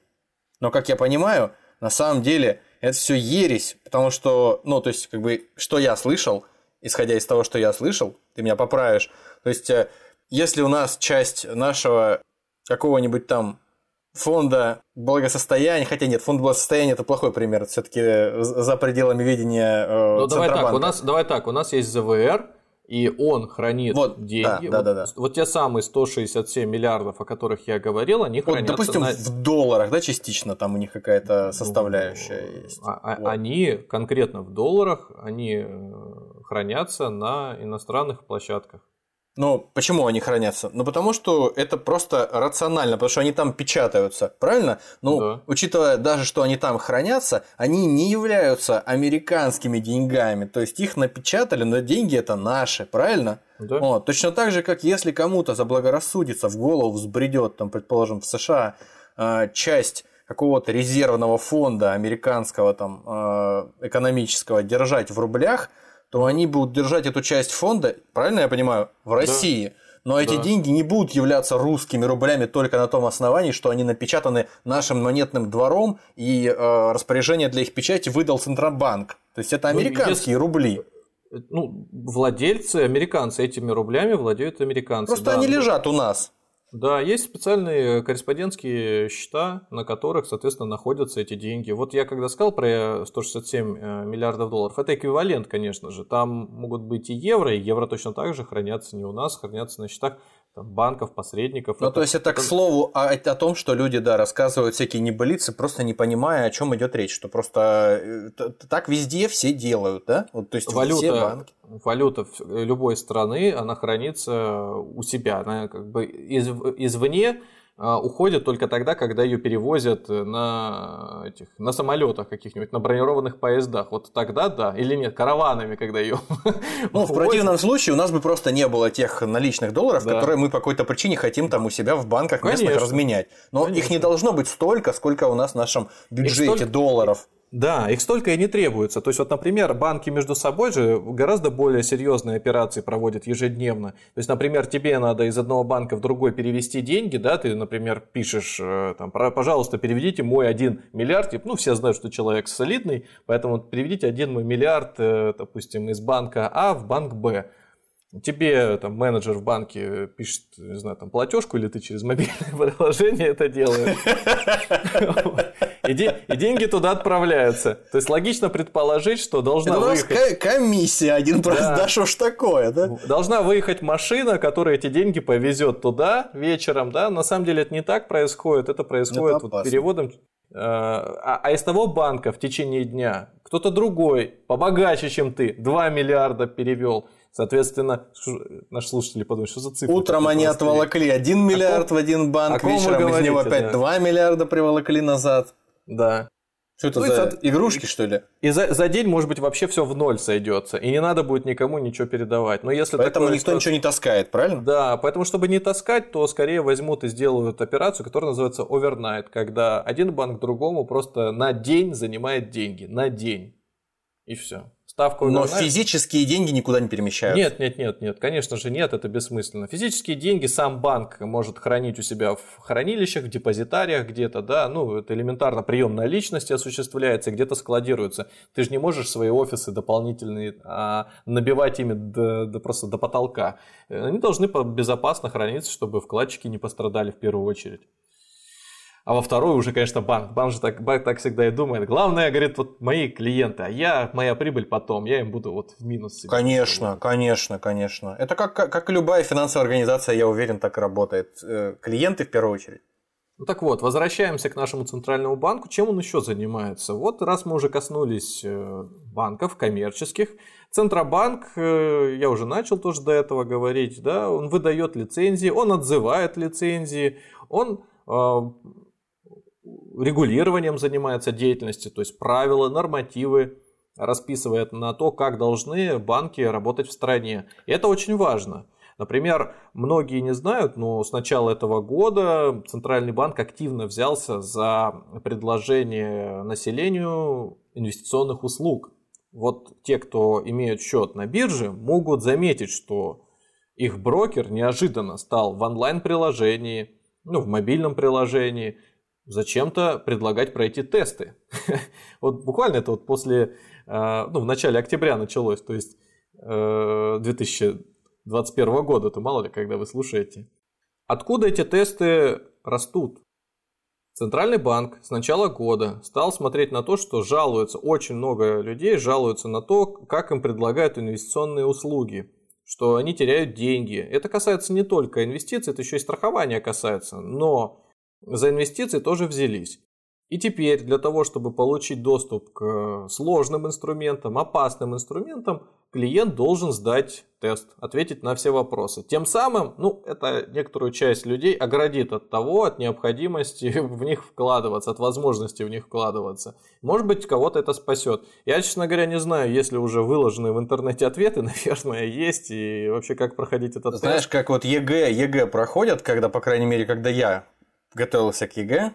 Но, как я понимаю, на самом деле это все ересь, потому что, ну, то есть, как бы, что я слышал, исходя из того, что я слышал, ты меня поправишь. То есть, э, если у нас часть нашего какого-нибудь там фонда благосостояния, хотя нет, фонд благосостояния это плохой пример, все-таки за пределами видения э, ну, давай так, у нас, давай так, у нас есть ЗВР, и он хранит вот, деньги. Да, да, да, да. Вот те самые 167 миллиардов, о которых я говорил, они вот, хранятся... Допустим, на... в долларах, да, частично там у них какая-то составляющая ну, есть. А, вот. Они конкретно в долларах, они э, хранятся на иностранных площадках. Ну, почему они хранятся? Ну, потому что это просто рационально, потому что они там печатаются, правильно? Ну, да. учитывая даже, что они там хранятся, они не являются американскими деньгами. То есть их напечатали, но деньги это наши, правильно? Да. Вот. Точно так же, как если кому-то заблагорассудится, в голову взбредет, там, предположим, в США э, часть какого-то резервного фонда американского там э, экономического держать в рублях, то они будут держать эту часть фонда, правильно я понимаю, в России. Да. Но эти да. деньги не будут являться русскими рублями только на том основании, что они напечатаны нашим монетным двором, и э, распоряжение для их печати выдал Центробанк. То есть это ну, американские ну, если... рубли. Ну, владельцы, американцы этими рублями владеют американцы. Просто да, они лежат у нас. Да, есть специальные корреспондентские счета, на которых, соответственно, находятся эти деньги. Вот я когда сказал про 167 э, миллиардов долларов, это эквивалент, конечно же. Там могут быть и евро, и евро точно так же хранятся не у нас, хранятся на счетах банков, посредников. Ну, это, то есть это, к слову о, о том, что люди, да, рассказывают всякие небылицы, просто не понимая, о чем идет речь, что просто э, так везде все делают, да? Вот, то есть валюта, все банки. Валюта любой страны, она хранится у себя, она как бы из, извне уходит только тогда, когда ее перевозят на, этих, на самолетах каких-нибудь, на бронированных поездах. Вот тогда да, или нет, караванами, когда ее Ну, в противном случае у нас бы просто не было тех наличных долларов, да. которые мы по какой-то причине хотим там у себя в банках местных Конечно. разменять. Но Конечно. их не должно быть столько, сколько у нас в нашем бюджете столько... долларов. Да, их столько и не требуется. То есть, вот, например, банки между собой же гораздо более серьезные операции проводят ежедневно. То есть, например, тебе надо из одного банка в другой перевести деньги, да, ты, например, пишешь, э, там, пожалуйста, переведите мой один миллиард, ну, все знают, что человек солидный, поэтому переведите один мой миллиард, э, допустим, из банка А в банк Б. Тебе там менеджер в банке пишет, не знаю, там платежку, или ты через мобильное приложение это делаешь. И, и деньги туда отправляются. То есть логично предположить, что должна Это выехать... нас комиссия один да. да что ж такое, да? Должна выехать машина, которая эти деньги повезет туда вечером, да? На самом деле это не так происходит, это происходит это вот переводом э, а, а из того банка в течение дня кто-то другой, побогаче, чем ты, 2 миллиарда перевел. Соответственно, наши слушатели подумают, что за цифры. Утром они отволокли 1 миллиард в один банк, вечером из него опять да. 2 миллиарда приволокли назад. Да. Что это ну, за за... игрушки, что ли? И за, за день, может быть, вообще все в ноль сойдется. И не надо будет никому ничего передавать. Но если поэтому такое, никто что... ничего не таскает, правильно? Да, поэтому, чтобы не таскать, то скорее возьмут и сделают операцию, которая называется overnight, когда один банк другому просто на день занимает деньги. На день. И все ставку. Но overnight. физические деньги никуда не перемещаются. Нет, нет, нет, нет, конечно же нет, это бессмысленно. Физические деньги сам банк может хранить у себя в хранилищах, в депозитариях где-то, да, ну это элементарно прием наличности осуществляется, где-то складируется. Ты же не можешь свои офисы дополнительные а, набивать ими до, до, просто до потолка. Они должны безопасно храниться, чтобы вкладчики не пострадали в первую очередь а во вторую уже, конечно, банк. Банк же так, банк так всегда и думает. Главное, говорит, вот мои клиенты, а я, моя прибыль потом, я им буду вот в минус. Конечно, конечно, конечно. Это как, как и любая финансовая организация, я уверен, так и работает. Э, клиенты в первую очередь. Ну так вот, возвращаемся к нашему центральному банку. Чем он еще занимается? Вот раз мы уже коснулись э, банков коммерческих, Центробанк, э, я уже начал тоже до этого говорить, да, он выдает лицензии, он отзывает лицензии, он регулированием занимается деятельностью, то есть правила, нормативы расписывает на то, как должны банки работать в стране. И это очень важно. Например, многие не знают, но с начала этого года Центральный банк активно взялся за предложение населению инвестиционных услуг. Вот те, кто имеют счет на бирже, могут заметить, что их брокер неожиданно стал в онлайн-приложении, ну, в мобильном приложении – зачем-то предлагать пройти тесты. вот буквально это вот после, э, ну, в начале октября началось, то есть 2021 э, года, это мало ли, когда вы слушаете. Откуда эти тесты растут? Центральный банк с начала года стал смотреть на то, что жалуются, очень много людей жалуются на то, как им предлагают инвестиционные услуги, что они теряют деньги. Это касается не только инвестиций, это еще и страхования касается, но за инвестиции тоже взялись. И теперь для того, чтобы получить доступ к сложным инструментам, опасным инструментам, клиент должен сдать тест, ответить на все вопросы. Тем самым, ну, это некоторую часть людей оградит от того, от необходимости в них вкладываться, от возможности в них вкладываться. Может быть, кого-то это спасет. Я, честно говоря, не знаю, если уже выложены в интернете ответы, наверное, есть, и вообще как проходить этот Знаешь, тест. как вот ЕГЭ, ЕГЭ проходят, когда, по крайней мере, когда я готовился к ЕГЭ,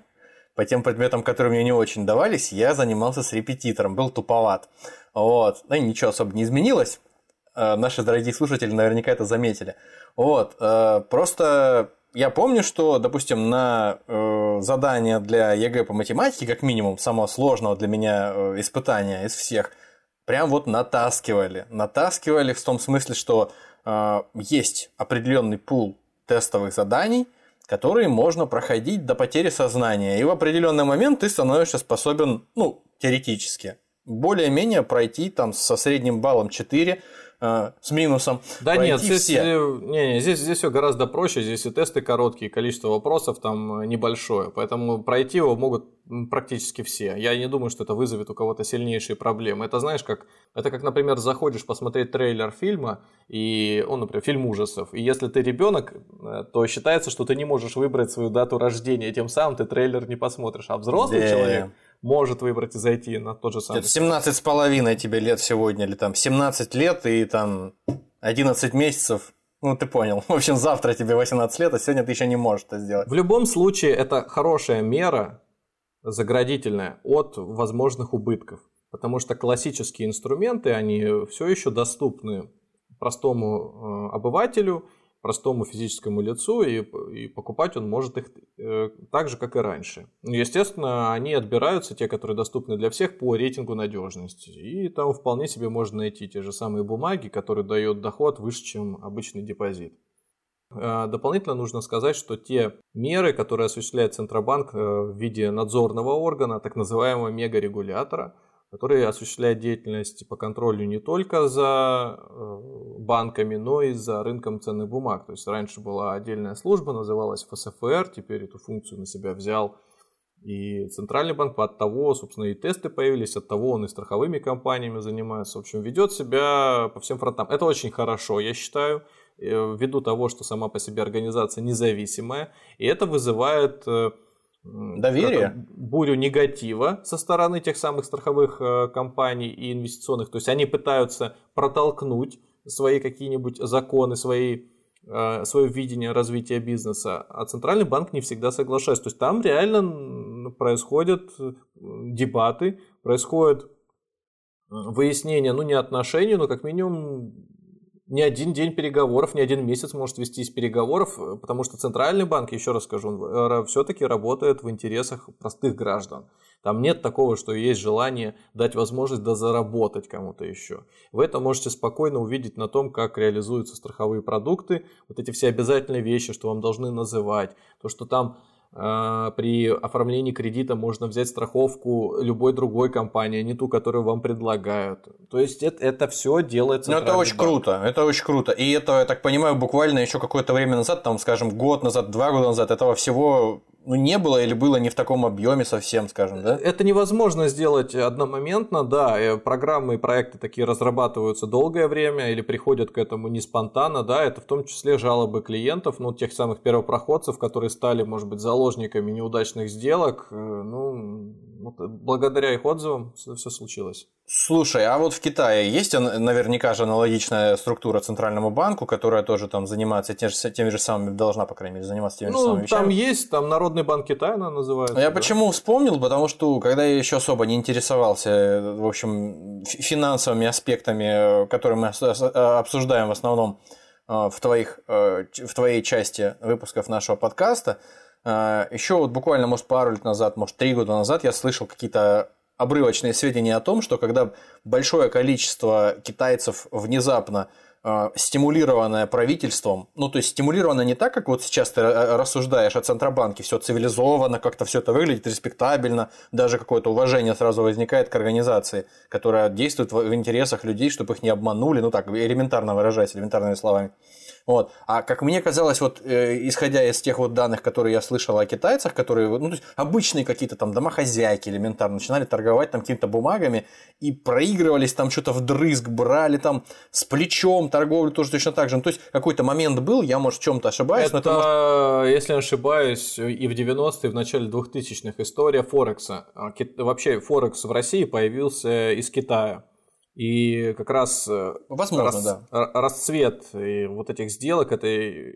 по тем предметам, которые мне не очень давались, я занимался с репетитором, был туповат. Вот. Ну, ничего особо не изменилось. Э, наши дорогие слушатели наверняка это заметили. Вот. Э, просто я помню, что, допустим, на э, задание для ЕГЭ по математике, как минимум, самого сложного для меня испытания из всех, прям вот натаскивали. Натаскивали в том смысле, что есть определенный пул тестовых заданий, которые можно проходить до потери сознания. И в определенный момент ты становишься способен, ну, теоретически, более-менее пройти там со средним баллом 4 э, с минусом. Да нет, здесь, все. Э, не, не, здесь, здесь все гораздо проще, здесь и тесты короткие, количество вопросов там небольшое, поэтому пройти его могут практически все. Я не думаю, что это вызовет у кого-то сильнейшие проблемы. Это знаешь, как это как, например, заходишь посмотреть трейлер фильма, и он, например, фильм ужасов, и если ты ребенок, э, то считается, что ты не можешь выбрать свою дату рождения, тем самым ты трейлер не посмотришь. А взрослый да. человек может выбрать и зайти на тот же самый. 17 с половиной тебе лет сегодня, или там 17 лет и там 11 месяцев ну, ты понял. В общем, завтра тебе 18 лет, а сегодня ты еще не можешь это сделать. В любом случае, это хорошая мера, заградительная от возможных убытков. Потому что классические инструменты, они все еще доступны простому э, обывателю, простому физическому лицу, и, и покупать он может их э, так же, как и раньше. Естественно, они отбираются, те, которые доступны для всех, по рейтингу надежности. И там вполне себе можно найти те же самые бумаги, которые дают доход выше, чем обычный депозит. Э, дополнительно нужно сказать, что те меры, которые осуществляет Центробанк э, в виде надзорного органа, так называемого мегарегулятора, который осуществляет деятельность по контролю не только за э, банками, но и за рынком ценных бумаг. То есть раньше была отдельная служба, называлась ФСФР, теперь эту функцию на себя взял и Центральный банк, от того, собственно, и тесты появились, от того он и страховыми компаниями занимается. В общем, ведет себя по всем фронтам. Это очень хорошо, я считаю. Э, ввиду того, что сама по себе организация независимая, и это вызывает э, доверие, бурю негатива со стороны тех самых страховых э, компаний и инвестиционных. То есть они пытаются протолкнуть свои какие-нибудь законы, свои свое видение развития бизнеса, а Центральный банк не всегда соглашается. То есть там реально происходят дебаты, происходит выяснение, ну не отношений, но как минимум ни один день переговоров, ни один месяц может вестись переговоров, э, потому что Центральный банк, еще раз скажу, э, все-таки работает в интересах простых граждан. Там нет такого, что есть желание дать возможность дозаработать кому-то еще. Вы это можете спокойно увидеть на том, как реализуются страховые продукты, вот эти все обязательные вещи, что вам должны называть, то, что там при оформлении кредита можно взять страховку любой другой компании, а не ту, которую вам предлагают. То есть это, это все делается. Ну, это очень банк. круто, это очень круто. И это, я так понимаю, буквально еще какое-то время назад, там, скажем, год назад, два года назад, этого всего ну, не было или было не в таком объеме совсем, скажем, да? Это невозможно сделать одномоментно, да. Программы и проекты такие разрабатываются долгое время или приходят к этому не спонтанно, да. Это в том числе жалобы клиентов, ну, тех самых первопроходцев, которые стали, может быть, заложниками неудачных сделок. Э, ну, благодаря их отзывам все, все случилось. Слушай, а вот в Китае есть наверняка же аналогичная структура Центральному банку, которая тоже там занимается тем же, теми же самыми, должна, по крайней мере, заниматься теми ну, же самыми вещами? там есть, там Народный банк Китая она называется. Я да? почему вспомнил, потому что когда я еще особо не интересовался, в общем, финансовыми аспектами, которые мы обсуждаем в основном э, в, твоих, э, в твоей части выпусков нашего подкаста, э, еще вот буквально, может, пару лет назад, может, три года назад я слышал какие-то обрывочные сведения о том, что когда большое количество китайцев внезапно э, стимулированное правительством, ну то есть стимулировано не так, как вот сейчас ты э, рассуждаешь о Центробанке, все цивилизованно, как-то все это выглядит респектабельно, даже какое-то уважение сразу возникает к организации, которая действует в интересах людей, чтобы их не обманули, ну так, элементарно выражаясь, элементарными словами. Вот. А как мне казалось, вот э, исходя из тех вот данных, которые я слышал о китайцах, которые, ну, то есть обычные какие-то там домохозяйки элементарно начинали торговать там какими-то бумагами и проигрывались там что-то вдрызг, брали там с плечом торговлю тоже точно так же. Ну, то есть какой-то момент был, я, может, в чем-то ошибаюсь. Это, но это может... если не ошибаюсь, и в 90-е, и в начале 2000-х история Форекса. А, вообще Форекс в России появился из Китая. И как раз э, Возможно, рас, да. расцвет вот этих сделок, этой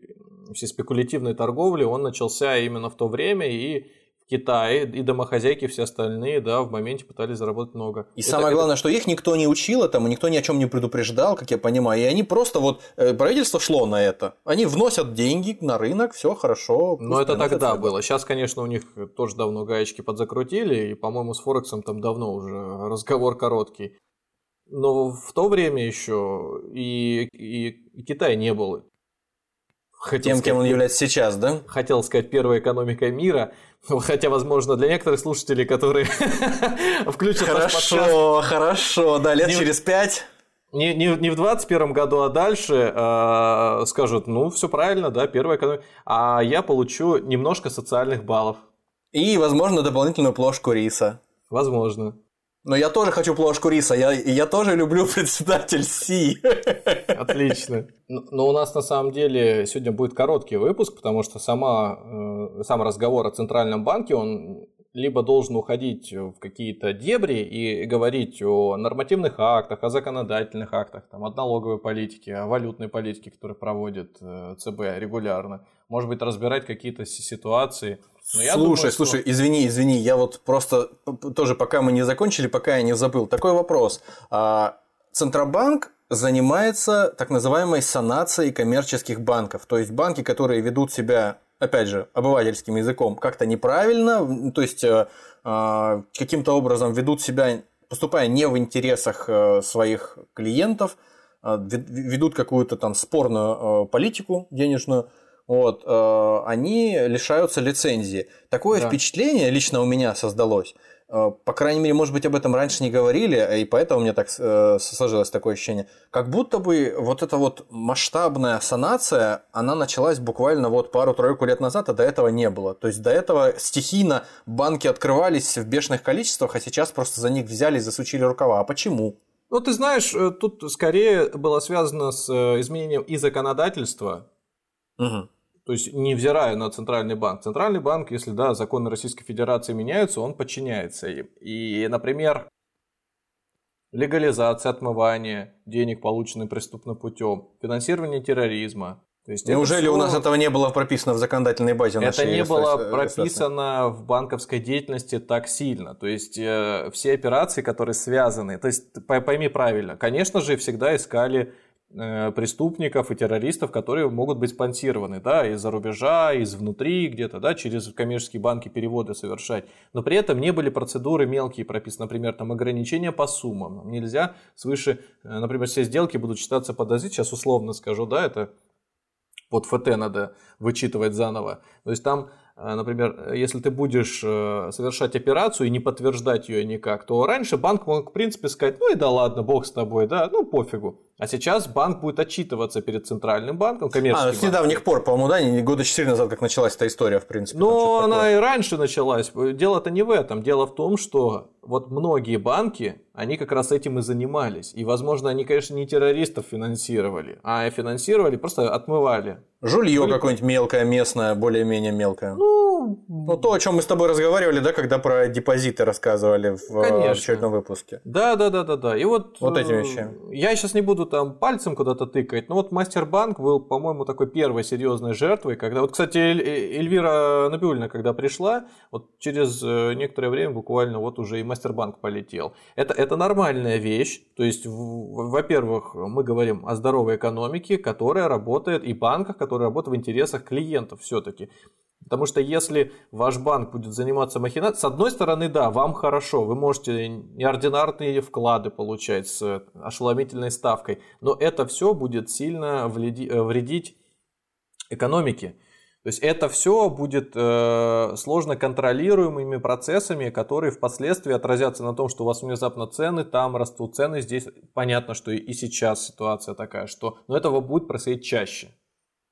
всей спекулятивной торговли, он начался именно в то время, и в Китае, и домохозяйки, все остальные, да, в моменте пытались заработать много. И это, самое главное, это... что их никто не учил этому, никто ни о чем не предупреждал, как я понимаю, и они просто вот, э, правительство шло на это, они вносят деньги на рынок, все хорошо. Но это тогда было, сейчас, конечно, у них тоже давно гаечки подзакрутили, и, по-моему, с Форексом там давно уже разговор короткий. Но в то время еще и, и, Китай не был Хотел Тем, сказать, кем он является сейчас, да? Хотел сказать первой экономикой мира, хотя, возможно, для некоторых слушателей, которые включат Хорошо, хорошо, да, лет через пять. не, не, не в 2021 году, а дальше э, скажут, ну, все правильно, да, первая экономика, а я получу немножко социальных баллов. И, возможно, дополнительную плошку риса. Возможно. Но я тоже хочу плошку риса, я, я тоже люблю председатель Си. Отлично. Но у нас на самом деле сегодня будет короткий выпуск, потому что сама, э, сам разговор о Центральном банке, он либо должен уходить в какие-то дебри и говорить о нормативных актах, о законодательных актах, там, о налоговой политике, о валютной политике, которую проводит э, ЦБ регулярно. Может быть, разбирать какие-то ситуации. Но слушай, думаю, что... слушай, извини, извини, я вот просто тоже пока мы не закончили, пока я не забыл. Такой вопрос. А, Центробанк занимается так называемой санацией коммерческих банков. То есть банки, которые ведут себя опять же, обывательским языком как-то неправильно, то есть э, э, каким-то образом ведут себя, поступая не в интересах э, своих клиентов, ведут какую-то там спорную политику денежную, вот, они лишаются лицензии. Такое да. впечатление лично у меня создалось, Э, по крайней мере, может быть, об этом раньше не говорили, и поэтому у меня так э, сложилось такое ощущение, как будто бы вот эта вот масштабная санация, она началась буквально вот пару-тройку лет назад, а до этого не было. То есть до этого стихийно банки открывались в бешеных количествах, а сейчас просто за них взяли и засучили рукава. А почему? Ну, ты знаешь, э, тут скорее было связано с изменением и законодательства, угу. То есть, невзирая на Центральный банк. Центральный банк, если да, законы Российской Федерации меняются, он подчиняется им. И, например, легализация отмывания денег, полученных преступным путем, финансирование терроризма. То есть Неужели все... у нас этого не было прописано в законодательной базе? Это не было прописано в банковской деятельности так сильно. То есть э, все операции, которые связаны, то есть пойми правильно, конечно же, всегда искали Э, преступников и террористов, которые могут быть спонсированы, да, из-за рубежа, из внутри где-то, да, через коммерческие банки переводы совершать. Но при этом не были процедуры мелкие прописаны, например, там ограничения по суммам. Нельзя свыше, э, например, все сделки будут считаться подозрительными, сейчас условно скажу, да, это под ФТ надо вычитывать заново. То есть там а, например, если ты будешь э, совершать операцию и не подтверждать ее никак, то раньше банк мог, в принципе, сказать, ну и да ладно, бог с тобой, да, ну пофигу. А сейчас банк будет отчитываться перед центральным банком, коммерческим. А, с недавних пор, по-моему, да, не года 4 назад, как началась эта история, в принципе. Но она такое. и раньше началась. Дело-то не в этом. Дело в том, что вот многие банки, они как раз этим и занимались. И, возможно, они, конечно, не террористов финансировали, а финансировали, просто отмывали. Жулье какое-нибудь мелкое, местное, более-менее мелкое. Ну, ну, то, о чем мы с тобой разговаривали, да, когда про депозиты рассказывали в, э, конечно. очередном выпуске. Да, да, да, да, да. И вот, вот эти э, вещи. Я сейчас не буду там пальцем куда-то тыкать, но вот Мастербанк был, по-моему, такой первой серьезной жертвой, когда вот, кстати, Эльвира Набиульна, когда пришла, вот через э, некоторое время буквально вот уже и Мастербанк полетел. Это, это нормальная вещь, то есть, во-первых, мы говорим о здоровой экономике, которая работает, и банках, которые работают в интересах клиентов все-таки. Потому что если ваш банк будет заниматься махинацией, с одной стороны, да, вам хорошо, вы можете неординарные вклады получать с ошеломительной ставкой, но это все будет сильно э, вредить экономике. То есть это все будет э, сложно контролируемыми процессами, которые впоследствии отразятся на том, что у вас внезапно цены там растут, цены здесь. Понятно, что и сейчас ситуация такая, что, но этого будет происходить чаще.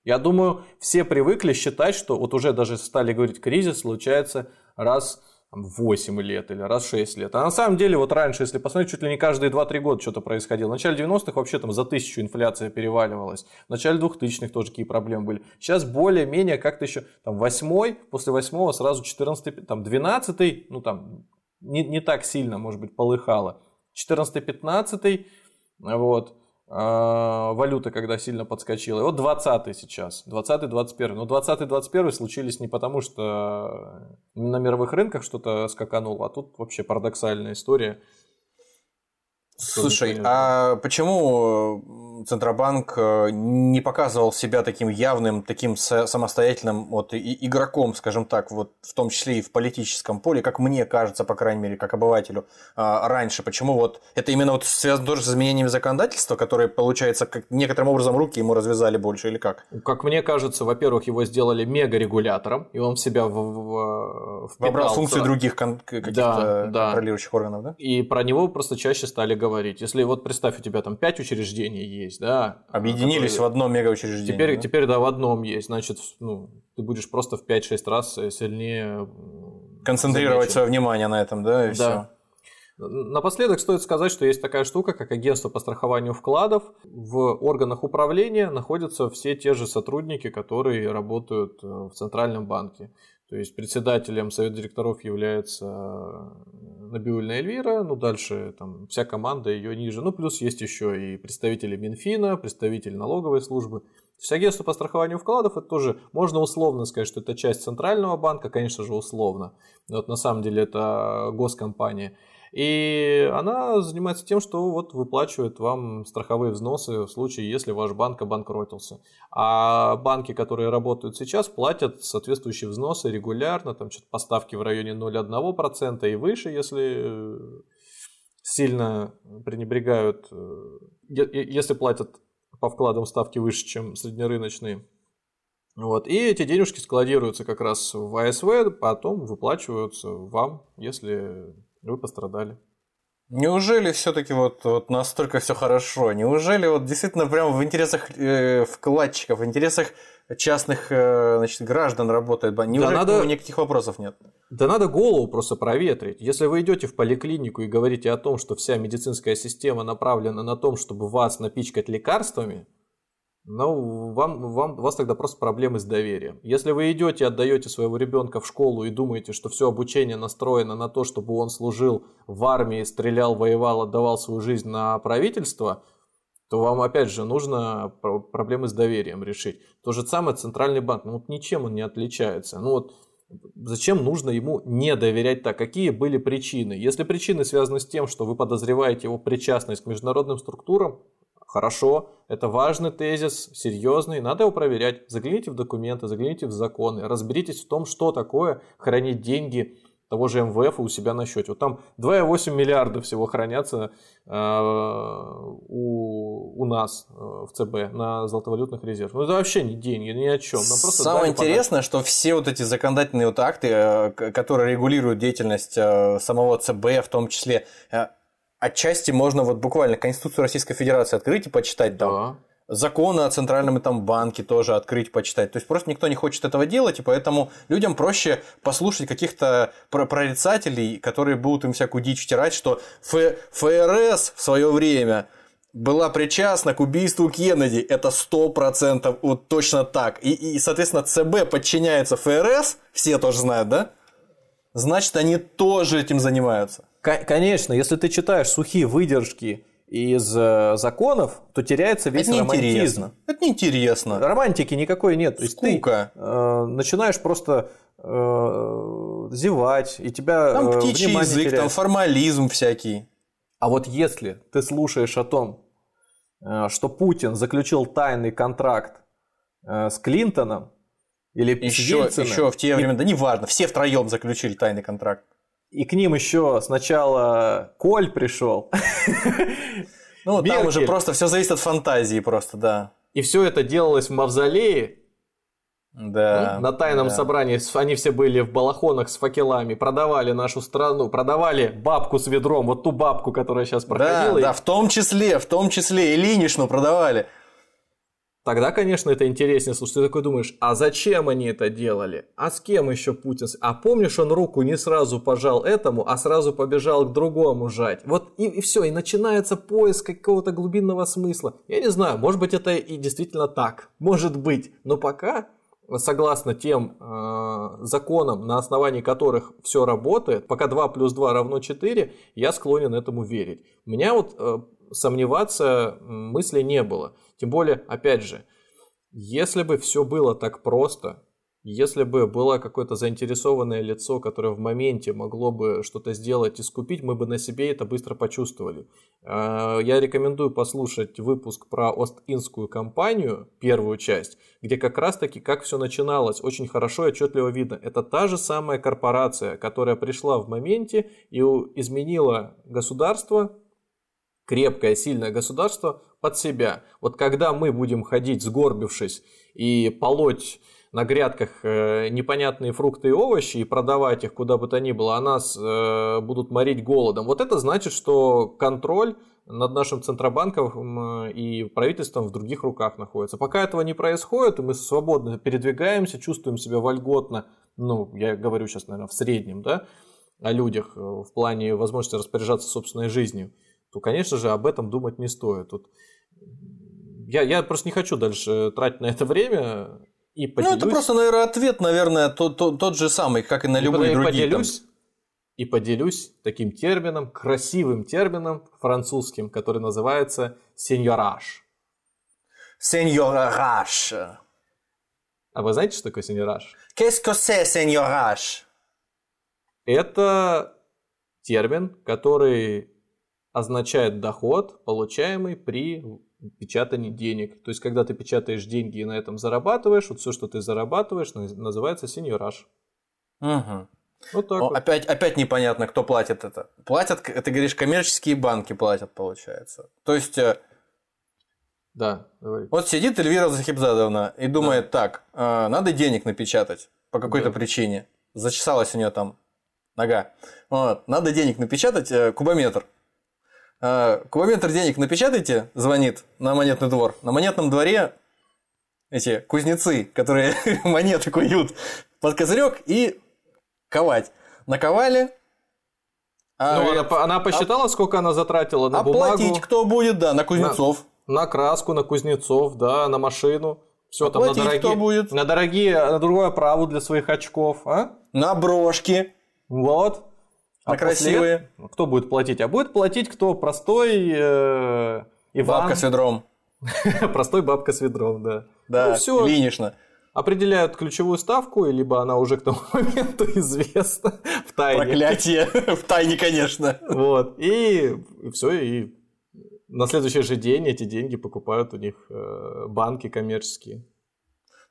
Я думаю, все привыкли считать, что вот уже даже стали говорить, кризис случается раз 8 лет или раз в 6 лет. А на самом деле, вот раньше, если посмотреть, чуть ли не каждые 2-3 года что-то происходило. В начале 90-х вообще там за тысячу инфляция переваливалась. В начале 2000-х тоже какие проблемы были. Сейчас более-менее как-то еще там 8 после 8 сразу 14 там 12 ну там не, не так сильно, может быть, полыхало. 14-15 вот. А, валюта, когда сильно подскочила. И вот 20 сейчас, 20-21. Но 20-21 случились не потому, что на мировых рынках что-то скакануло, а тут вообще парадоксальная история. Слушай, а почему Центробанк э, не показывал себя таким явным, таким самостоятельным вот, игроком, скажем так, вот, в том числе и в политическом поле, как мне кажется, по крайней мере, как обывателю, а, раньше. Почему вот это именно вот связано тоже с изменениями законодательства, которые, получается, как некоторым образом руки ему развязали больше или как? Как мне кажется, во-первых, его сделали мега-регулятором, и он в себя в, в, впитал. Вобрал функции других кон- каких-то да, да. контролирующих органов, да? И про него просто чаще стали говорить говорить. Если вот представь, у тебя там 5 учреждений есть, да. Объединились которые... в одно мегаучреждение. Теперь, да? теперь, да, в одном есть. Значит, ну, ты будешь просто в 5-6 раз сильнее... Концентрировать замечен. свое внимание на этом, да, и да. все. Напоследок стоит сказать, что есть такая штука, как агентство по страхованию вкладов. В органах управления находятся все те же сотрудники, которые работают э, в Центральном банке. То есть председателем совета директоров является э, Набиульна Эльвира, ну дальше там вся команда ее ниже. Ну плюс есть еще и представители Минфина, представители налоговой службы. То есть агентство по страхованию вкладов, это тоже можно условно сказать, что это часть Центрального банка, конечно же условно. Но вот на самом деле это госкомпания. И она занимается тем, что вот выплачивает вам страховые взносы в случае, если ваш банк обанкротился. А банки, которые работают сейчас, платят соответствующие взносы регулярно, там что-то поставки в районе 0,1% и выше, если сильно пренебрегают, э, если платят по вкладам ставки выше, чем среднерыночные. Вот. И эти денежки складируются как раз в АСВ, потом выплачиваются вам, если вы пострадали. Неужели все-таки вот, вот настолько все хорошо? Неужели вот действительно прямо в интересах э, вкладчиков, в интересах частных э, значит, граждан работает банк? Неужели да надо... никаких вопросов нет? Да надо голову просто проветрить. Если вы идете в поликлинику и говорите о том, что вся медицинская система направлена на том, чтобы вас напичкать лекарствами, ну, вам, вам, у вас тогда просто проблемы с доверием. Если вы идете отдаете своего ребенка в школу и думаете, что все обучение настроено на то, чтобы он служил в армии, стрелял, воевал, отдавал свою жизнь на правительство, то вам опять же нужно проблемы с доверием решить. То же самое Центральный банк, ну вот ничем он не отличается. Ну вот зачем нужно ему не доверять так? Какие были причины? Если причины связаны с тем, что вы подозреваете его причастность к международным структурам, Хорошо, это важный тезис, серьезный, надо его проверять. Загляните в документы, загляните в законы, разберитесь в том, что такое хранить деньги того же МВФ у себя на счете. Вот там 2,8 миллиарда всего хранятся э, у, у нас э, в ЦБ на золотовалютных резервах. Ну это вообще не деньги, ни о чем. Самое интересное, что все вот эти законодательные вот акты, э, которые регулируют деятельность э, самого ЦБ, в том числе э, отчасти можно вот буквально Конституцию Российской Федерации открыть и почитать там. Да. Законы о центральном этом банке тоже открыть, почитать. То есть просто никто не хочет этого делать, и поэтому людям проще послушать каких-то прорицателей, которые будут им всякую дичь втирать, что Ф ФРС в свое время была причастна к убийству Кеннеди. Это сто процентов вот точно так. И, и, соответственно, ЦБ подчиняется ФРС, все тоже знают, да? Значит, они тоже этим занимаются. Конечно, если ты читаешь сухие выдержки из э, законов, то теряется весь это романтизм. Интересно. Это неинтересно. Романтики никакой нет. То есть Скука. ты э, начинаешь просто э, зевать, и тебя Там э, птичий язык, теряет. там формализм всякий. А вот если ты слушаешь о том, э, что Путин заключил тайный контракт э, с Клинтоном или еще, с еще в те времена, да неважно, все втроем заключили тайный контракт. И к ним еще сначала Коль пришел. Ну, Меркель. там уже просто все зависит от фантазии просто, да. И все это делалось в мавзолее. Да. На тайном да. собрании они все были в балахонах с факелами, продавали нашу страну, продавали бабку с ведром, вот ту бабку, которая сейчас проходила. Да, да, в том числе, в том числе и Ильиничну продавали. Тогда, конечно, это интереснее. Слушай, ты такой думаешь, а зачем они это делали? А с кем еще Путин? А помнишь, он руку не сразу пожал этому, а сразу побежал к другому жать. Вот и, и все, и начинается поиск какого-то глубинного смысла. Я не знаю, может быть, это и действительно так. Может быть. Но пока, согласно тем э, законам, на основании которых все работает, пока 2 плюс 2 равно 4, я склонен этому верить. У меня вот э, сомневаться мысли не было. Тем более, опять же, если бы все было так просто, если бы было какое-то заинтересованное лицо, которое в моменте могло бы что-то сделать и скупить, мы бы на себе это быстро почувствовали. А, я рекомендую послушать выпуск про Ост-Индскую компанию, первую часть, где как раз-таки как все начиналось, очень хорошо и отчетливо видно. Это та же самая корпорация, которая пришла в моменте и изменила государство, крепкое, сильное государство под себя. Вот когда мы будем ходить сгорбившись и полоть на грядках э, непонятные фрукты и овощи и продавать их куда бы то ни было, а нас э, будут морить голодом. Вот это значит, что контроль над нашим Центробанком и правительством в других руках находится. Пока этого не происходит, мы свободно передвигаемся, чувствуем себя вольготно, ну, я говорю сейчас, наверное, в среднем, да, о людях в плане возможности распоряжаться собственной жизнью, то, конечно же, об этом думать не стоит. Тут я, я просто не хочу дальше тратить на это время и поделюсь. Ну, это просто, наверное, ответ, наверное, тот, тот, тот же самый, как и на любые и другие. Поделюсь, там. И поделюсь таким термином, красивым термином французским, который называется сеньораж. Сеньораж. А вы знаете, что такое сеньораж? Qu'est-ce que c'est сеньораж? Это термин, который означает доход, получаемый при печатании денег. То есть, когда ты печатаешь деньги и на этом зарабатываешь, вот все, что ты зарабатываешь, называется сеньораж. Угу. Вот так вот. опять, опять непонятно, кто платит это. Платят, ты говоришь, коммерческие банки платят, получается. То есть... Э, да, давай. Вот сидит Эльвира Захибзадовна и думает, да. так, э, надо денег напечатать по какой-то да. причине. Зачесалась у нее там нога. Вот, надо денег напечатать, э, кубометр. А, кубометр денег напечатайте, звонит на монетный двор. На монетном дворе эти кузнецы, которые монеты куют под козырек и ковать. Наковали. А, ну, она, она посчитала, а, сколько она затратила на оплатить бумагу. кто будет, да, на кузнецов. На, на краску, на кузнецов, да, на машину. Все там на дорогие, кто будет? на дорогие, на другую оправу для своих очков, а? На брошки. Вот. А, а красивые. После... Кто будет платить? А будет платить кто? Простой э, Иван. Бабка с ведром. Простой бабка с ведром, да. Да, ну, все. линично. Определяют ключевую ставку, либо она уже к тому моменту известна в тайне. Проклятие. в тайне, конечно. Вот. И все, и на следующий же день эти деньги покупают у них э, банки коммерческие.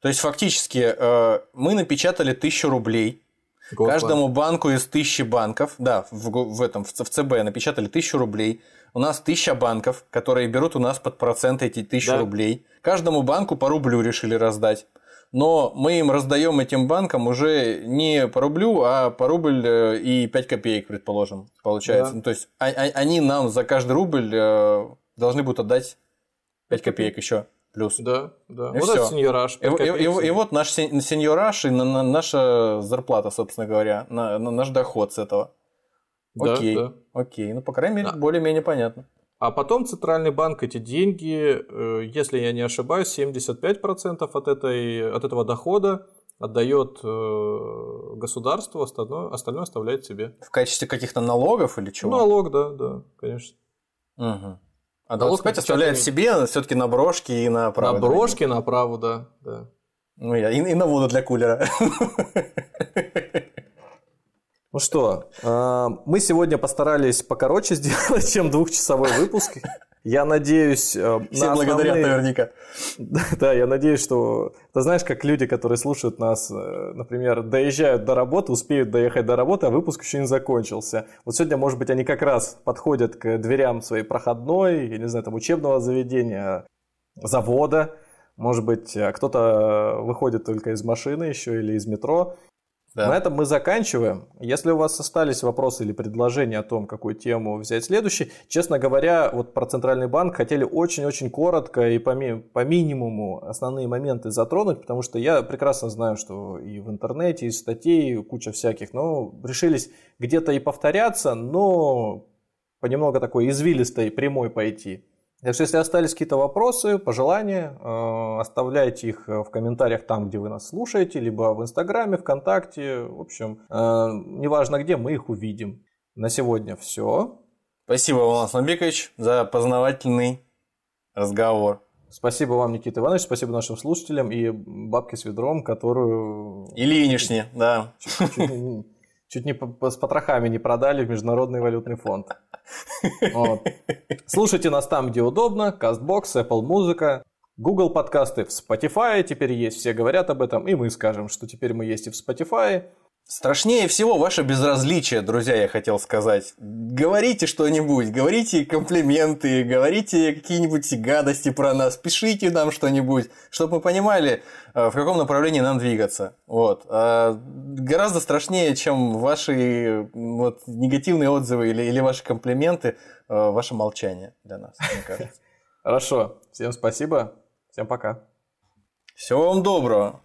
То есть, фактически, э, мы напечатали тысячу рублей Год Каждому банку из тысячи банков, да, в, в этом в, в ЦБ напечатали тысячу рублей. У нас тысяча банков, которые берут у нас под процент эти тысячи да. рублей. Каждому банку по рублю решили раздать. Но мы им раздаем этим банкам уже не по рублю, а по рубль э, и 5 копеек, предположим, получается. Да. Ну, то есть а, а, они нам за каждый рубль э, должны будут отдать 5 копеек еще плюс. Да, да. И вот все. это сеньораж. И, и, и, и вот наш сеньораж и на, на, наша зарплата, собственно говоря, на, на наш доход с этого. Да, окей, да. окей. Ну, по крайней мере, да. более-менее понятно. А потом Центральный банк эти деньги, э, если я не ошибаюсь, 75% от, этой, от этого дохода отдает э, государству, остальное, остальное оставляет себе. В качестве каких-то налогов или чего? Налог, да, да, конечно. Угу. А налог опять оставляет себе все-таки на брошки и на оправу. На брошки, на оправу, да. да. Ну, я, и, и на воду для кулера. Ну что, а, мы сегодня постарались покороче сделать, чем двухчасовой выпуск. Я надеюсь... Э, Все на благодарят основные... наверняка. Да, я надеюсь, что... Ты знаешь, как люди, которые слушают нас, э, например, доезжают до работы, успеют доехать до работы, а выпуск еще не закончился. Вот сегодня, может быть, они как раз подходят к дверям своей проходной, я не знаю, там, учебного заведения, завода, может быть, э, кто-то выходит только из машины еще или из метро, да. На этом мы заканчиваем. Если у вас остались вопросы или предложения о том, какую тему взять следующий, честно говоря, вот про Центральный банк хотели очень-очень коротко и по, ми- по минимуму основные моменты затронуть, потому что я прекрасно знаю, что и в интернете, и статей, куча всяких, но решились где-то и повторяться, но понемногу такой извилистой, прямой пойти. Так что, если остались какие-то вопросы, пожелания, э, оставляйте их э, в комментариях там, где вы нас слушаете, либо в Инстаграме, ВКонтакте, в общем, э, неважно где, мы их увидим. На сегодня все. Спасибо, Иван Ламбекович, за познавательный разговор. Спасибо вам, Никита Иванович, спасибо нашим слушателям и бабке с ведром, которую... И Ильинишне, да. Чуть, чуть, чуть не с потрохами не продали в Международный валютный фонд. Вот. Слушайте нас там, где удобно. CastBox, Apple Музыка, Google подкасты в Spotify теперь есть. Все говорят об этом, и мы скажем, что теперь мы есть и в Spotify. Страшнее всего ваше безразличие, друзья, я хотел сказать. Говорите что-нибудь, говорите комплименты, говорите какие-нибудь гадости про нас, пишите нам что-нибудь, чтобы мы понимали, э, в каком направлении нам двигаться. Вот. А гораздо страшнее, чем ваши вот, негативные отзывы или, или ваши комплименты, э, ваше молчание для нас, мне кажется. Хорошо. Всем спасибо. Всем пока. Всего вам доброго.